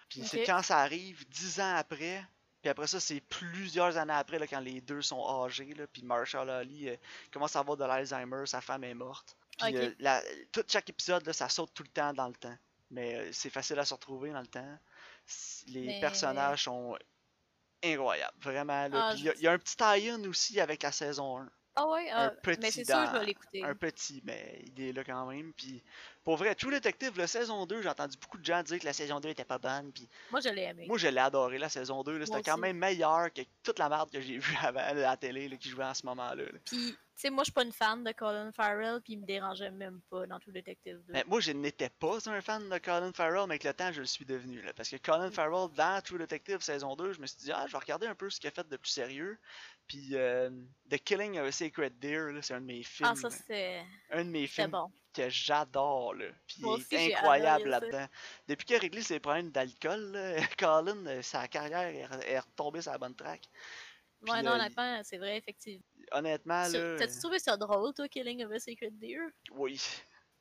Puis c'est quand ça arrive, dix ans après. Puis après ça, c'est plusieurs années après, là, quand les deux sont âgés. Là, puis Marshall Ali euh, commence à avoir de l'Alzheimer, sa femme est morte. Puis euh, la- tout chaque épisode, là, ça saute tout le temps dans le temps. Mais euh, c'est facile à se retrouver dans le temps. Les Mais- personnages sont incroyables, vraiment. Ah, Puis il y, y a un petit tie-in aussi avec la saison 1. Ah ouais? Un Ah, mais petit c'est sûr, je dans- vais l'écouter. Un petit, mais il est là quand même. Puis pour vrai, True Detective, la saison 2, j'ai entendu beaucoup de gens dire que la saison 2 était pas bonne. Puis Moi, je l'ai aimé. moi, je l'ai adoré, la saison 2. là. C'était quand même meilleur que toute la merde que j'ai vue [laughs] avant à la télé là, qui jouait en ce moment-là. là. Puis, tu sais, moi, je suis pas une fan de Colin Farrell, puis il me dérangeait même pas dans True Detective 2. Mais moi, je n'étais pas un fan de Colin Farrell, mais avec le temps, je le suis devenu. Là, parce que Colin Farrell, dans True Detective saison 2, je me suis dit, ah, je vais regarder un peu ce qu'il a fait de plus sérieux. Puis euh, The Killing of a Sacred Deer, c'est un de mes films. ah, ça, c'était un de mes films bon. Que j'adore. Là. Puis Moi il aussi, est j'ai incroyable adoré là-dedans. Depuis qu'il a réglé ses problèmes d'alcool, là, [laughs] Colin, euh, sa carrière est, est retombée sur la bonne track. Puis, Ouais, non, euh, honnêtement, c'est vrai, effectivement. Honnêtement, là. T'as-tu trouvé ça drôle, toi, Killing of a Sacred Deer? Oui.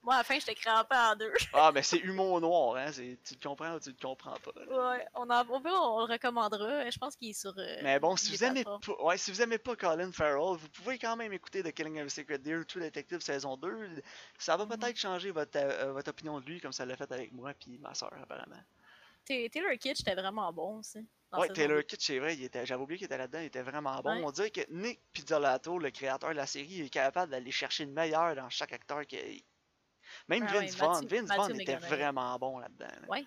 Moi, à la fin, j'étais crampé en deux. [laughs] Ah, mais c'est humour noir, hein. Tu le comprends ou tu le comprends pas. là. ouais, on, en, on, le recommandera. Je pense qu'il est sur. euh, Mais bon, si vous aimez pas, ouais, si vous aimez pas Colin Farrell, vous pouvez quand même écouter The Killing of a Secret Deer, True Detective saison 2. Ça va Mhm. peut-être changer votre, euh, votre opinion de lui, comme ça l'a fait avec moi puis ma soeur apparemment. Ta- Taylor Kitsch était vraiment bon aussi. Ouais, Taylor. Kitsch, c'est vrai, j'avais oublié qu'il était là-dedans, il était vraiment bon. Ouais. On dirait que Nick Pizzolatto, le créateur de la série, est capable d'aller chercher le meilleur dans chaque acteur. Que... Même Ah Vince Vaughn, Vince Vaughn était vraiment bon là-dedans. là. Ouais.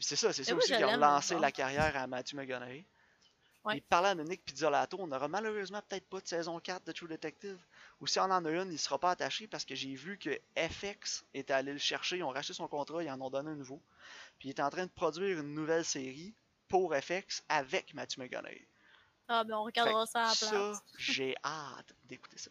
C'est ça, c'est ça aussi qui a Vince la carrière à Matthew McConaughey. Ouais. Et parlant de Nick Pizzolatto, on aura malheureusement peut-être pas de saison 4 de True Detective. Ou si on en a une, il sera pas attaché parce que j'ai vu que FX était allé le chercher, ils ont racheté son contrat, ils en ont donné un nouveau. Puis il est en train de produire une nouvelle série pour FX avec Matthew McConaughey. Ah, ben on regardera ça à la ça, j'ai hâte d'écouter ça.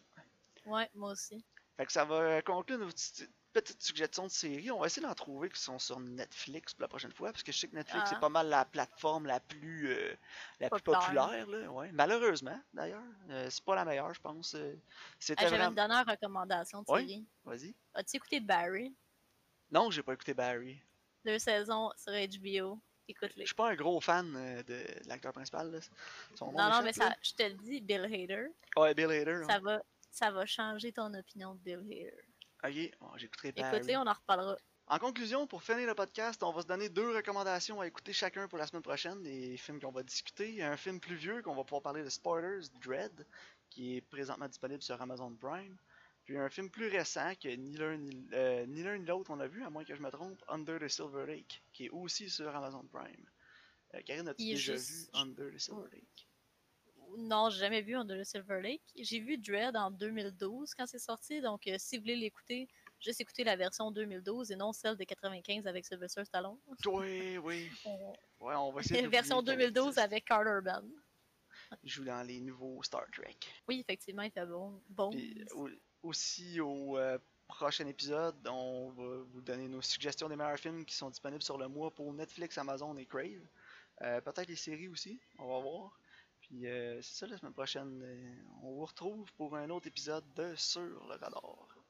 Ouais, moi aussi. Fait que ça va conclure notre, petit- petite suggestion de série. On va essayer d'en trouver qui sont sur Netflix pour la prochaine fois, parce que je sais que Netflix Ah. c'est pas mal la plateforme la plus, euh, la plus Populaire. Là, ouais. Malheureusement, d'ailleurs. Euh, c'est pas la meilleure, je pense. Euh, C'était Ah, J'avais une dernière recommandation de Ouais. série. Vas-y. As-tu écouté Barry? Non, j'ai pas écouté Barry. Deux saisons sur HBO. Écoute-les. Je suis pas un gros fan euh, de l'acteur principal. Là. Son nom Non, non, mais ça, je te le dis, Bill Hader. Ouais, Bill Hader. ça va, ça va changer ton opinion de Bill Hader. Ok, bon, j'écouterai Barry. Écoute-les, on en reparlera. En conclusion, pour finir le podcast, on va se donner deux recommandations à écouter chacun pour la semaine prochaine, des films qu'on va discuter. Un film plus vieux qu'on va pouvoir parler de Spoilers, Dread, qui est présentement disponible sur Amazon Prime. Puis un film plus récent que ni l'un ni, euh, l'autre on a vu, à moins que je me trompe, Under the Silver Lake, qui est aussi sur Amazon Prime. Euh, Karine, as-tu déjà juste- vu Under the Silver Lake? Non, j'ai jamais vu Under the Silver Lake. J'ai vu Dread en 2012 quand c'est sorti, donc euh, si vous voulez l'écouter, juste écoutez la version 2012 et non celle de 95 avec Sylvester Stallone. Oui, oui. On- Ouais, on va essayer de [laughs] version l'oublier qu'elle 2012 existe. avec Carter Urban. Il joue dans les nouveaux Star Trek. Oui, effectivement, il fait bon. bon. Puis, aussi au euh, prochain épisode, on va vous donner nos suggestions des meilleurs films qui sont disponibles sur le mois pour Netflix, Amazon et Crave. Euh, Peut-être les séries aussi, on va voir. Puis euh, c'est ça la semaine prochaine. euh, on vous retrouve pour un autre épisode de Sur le radar.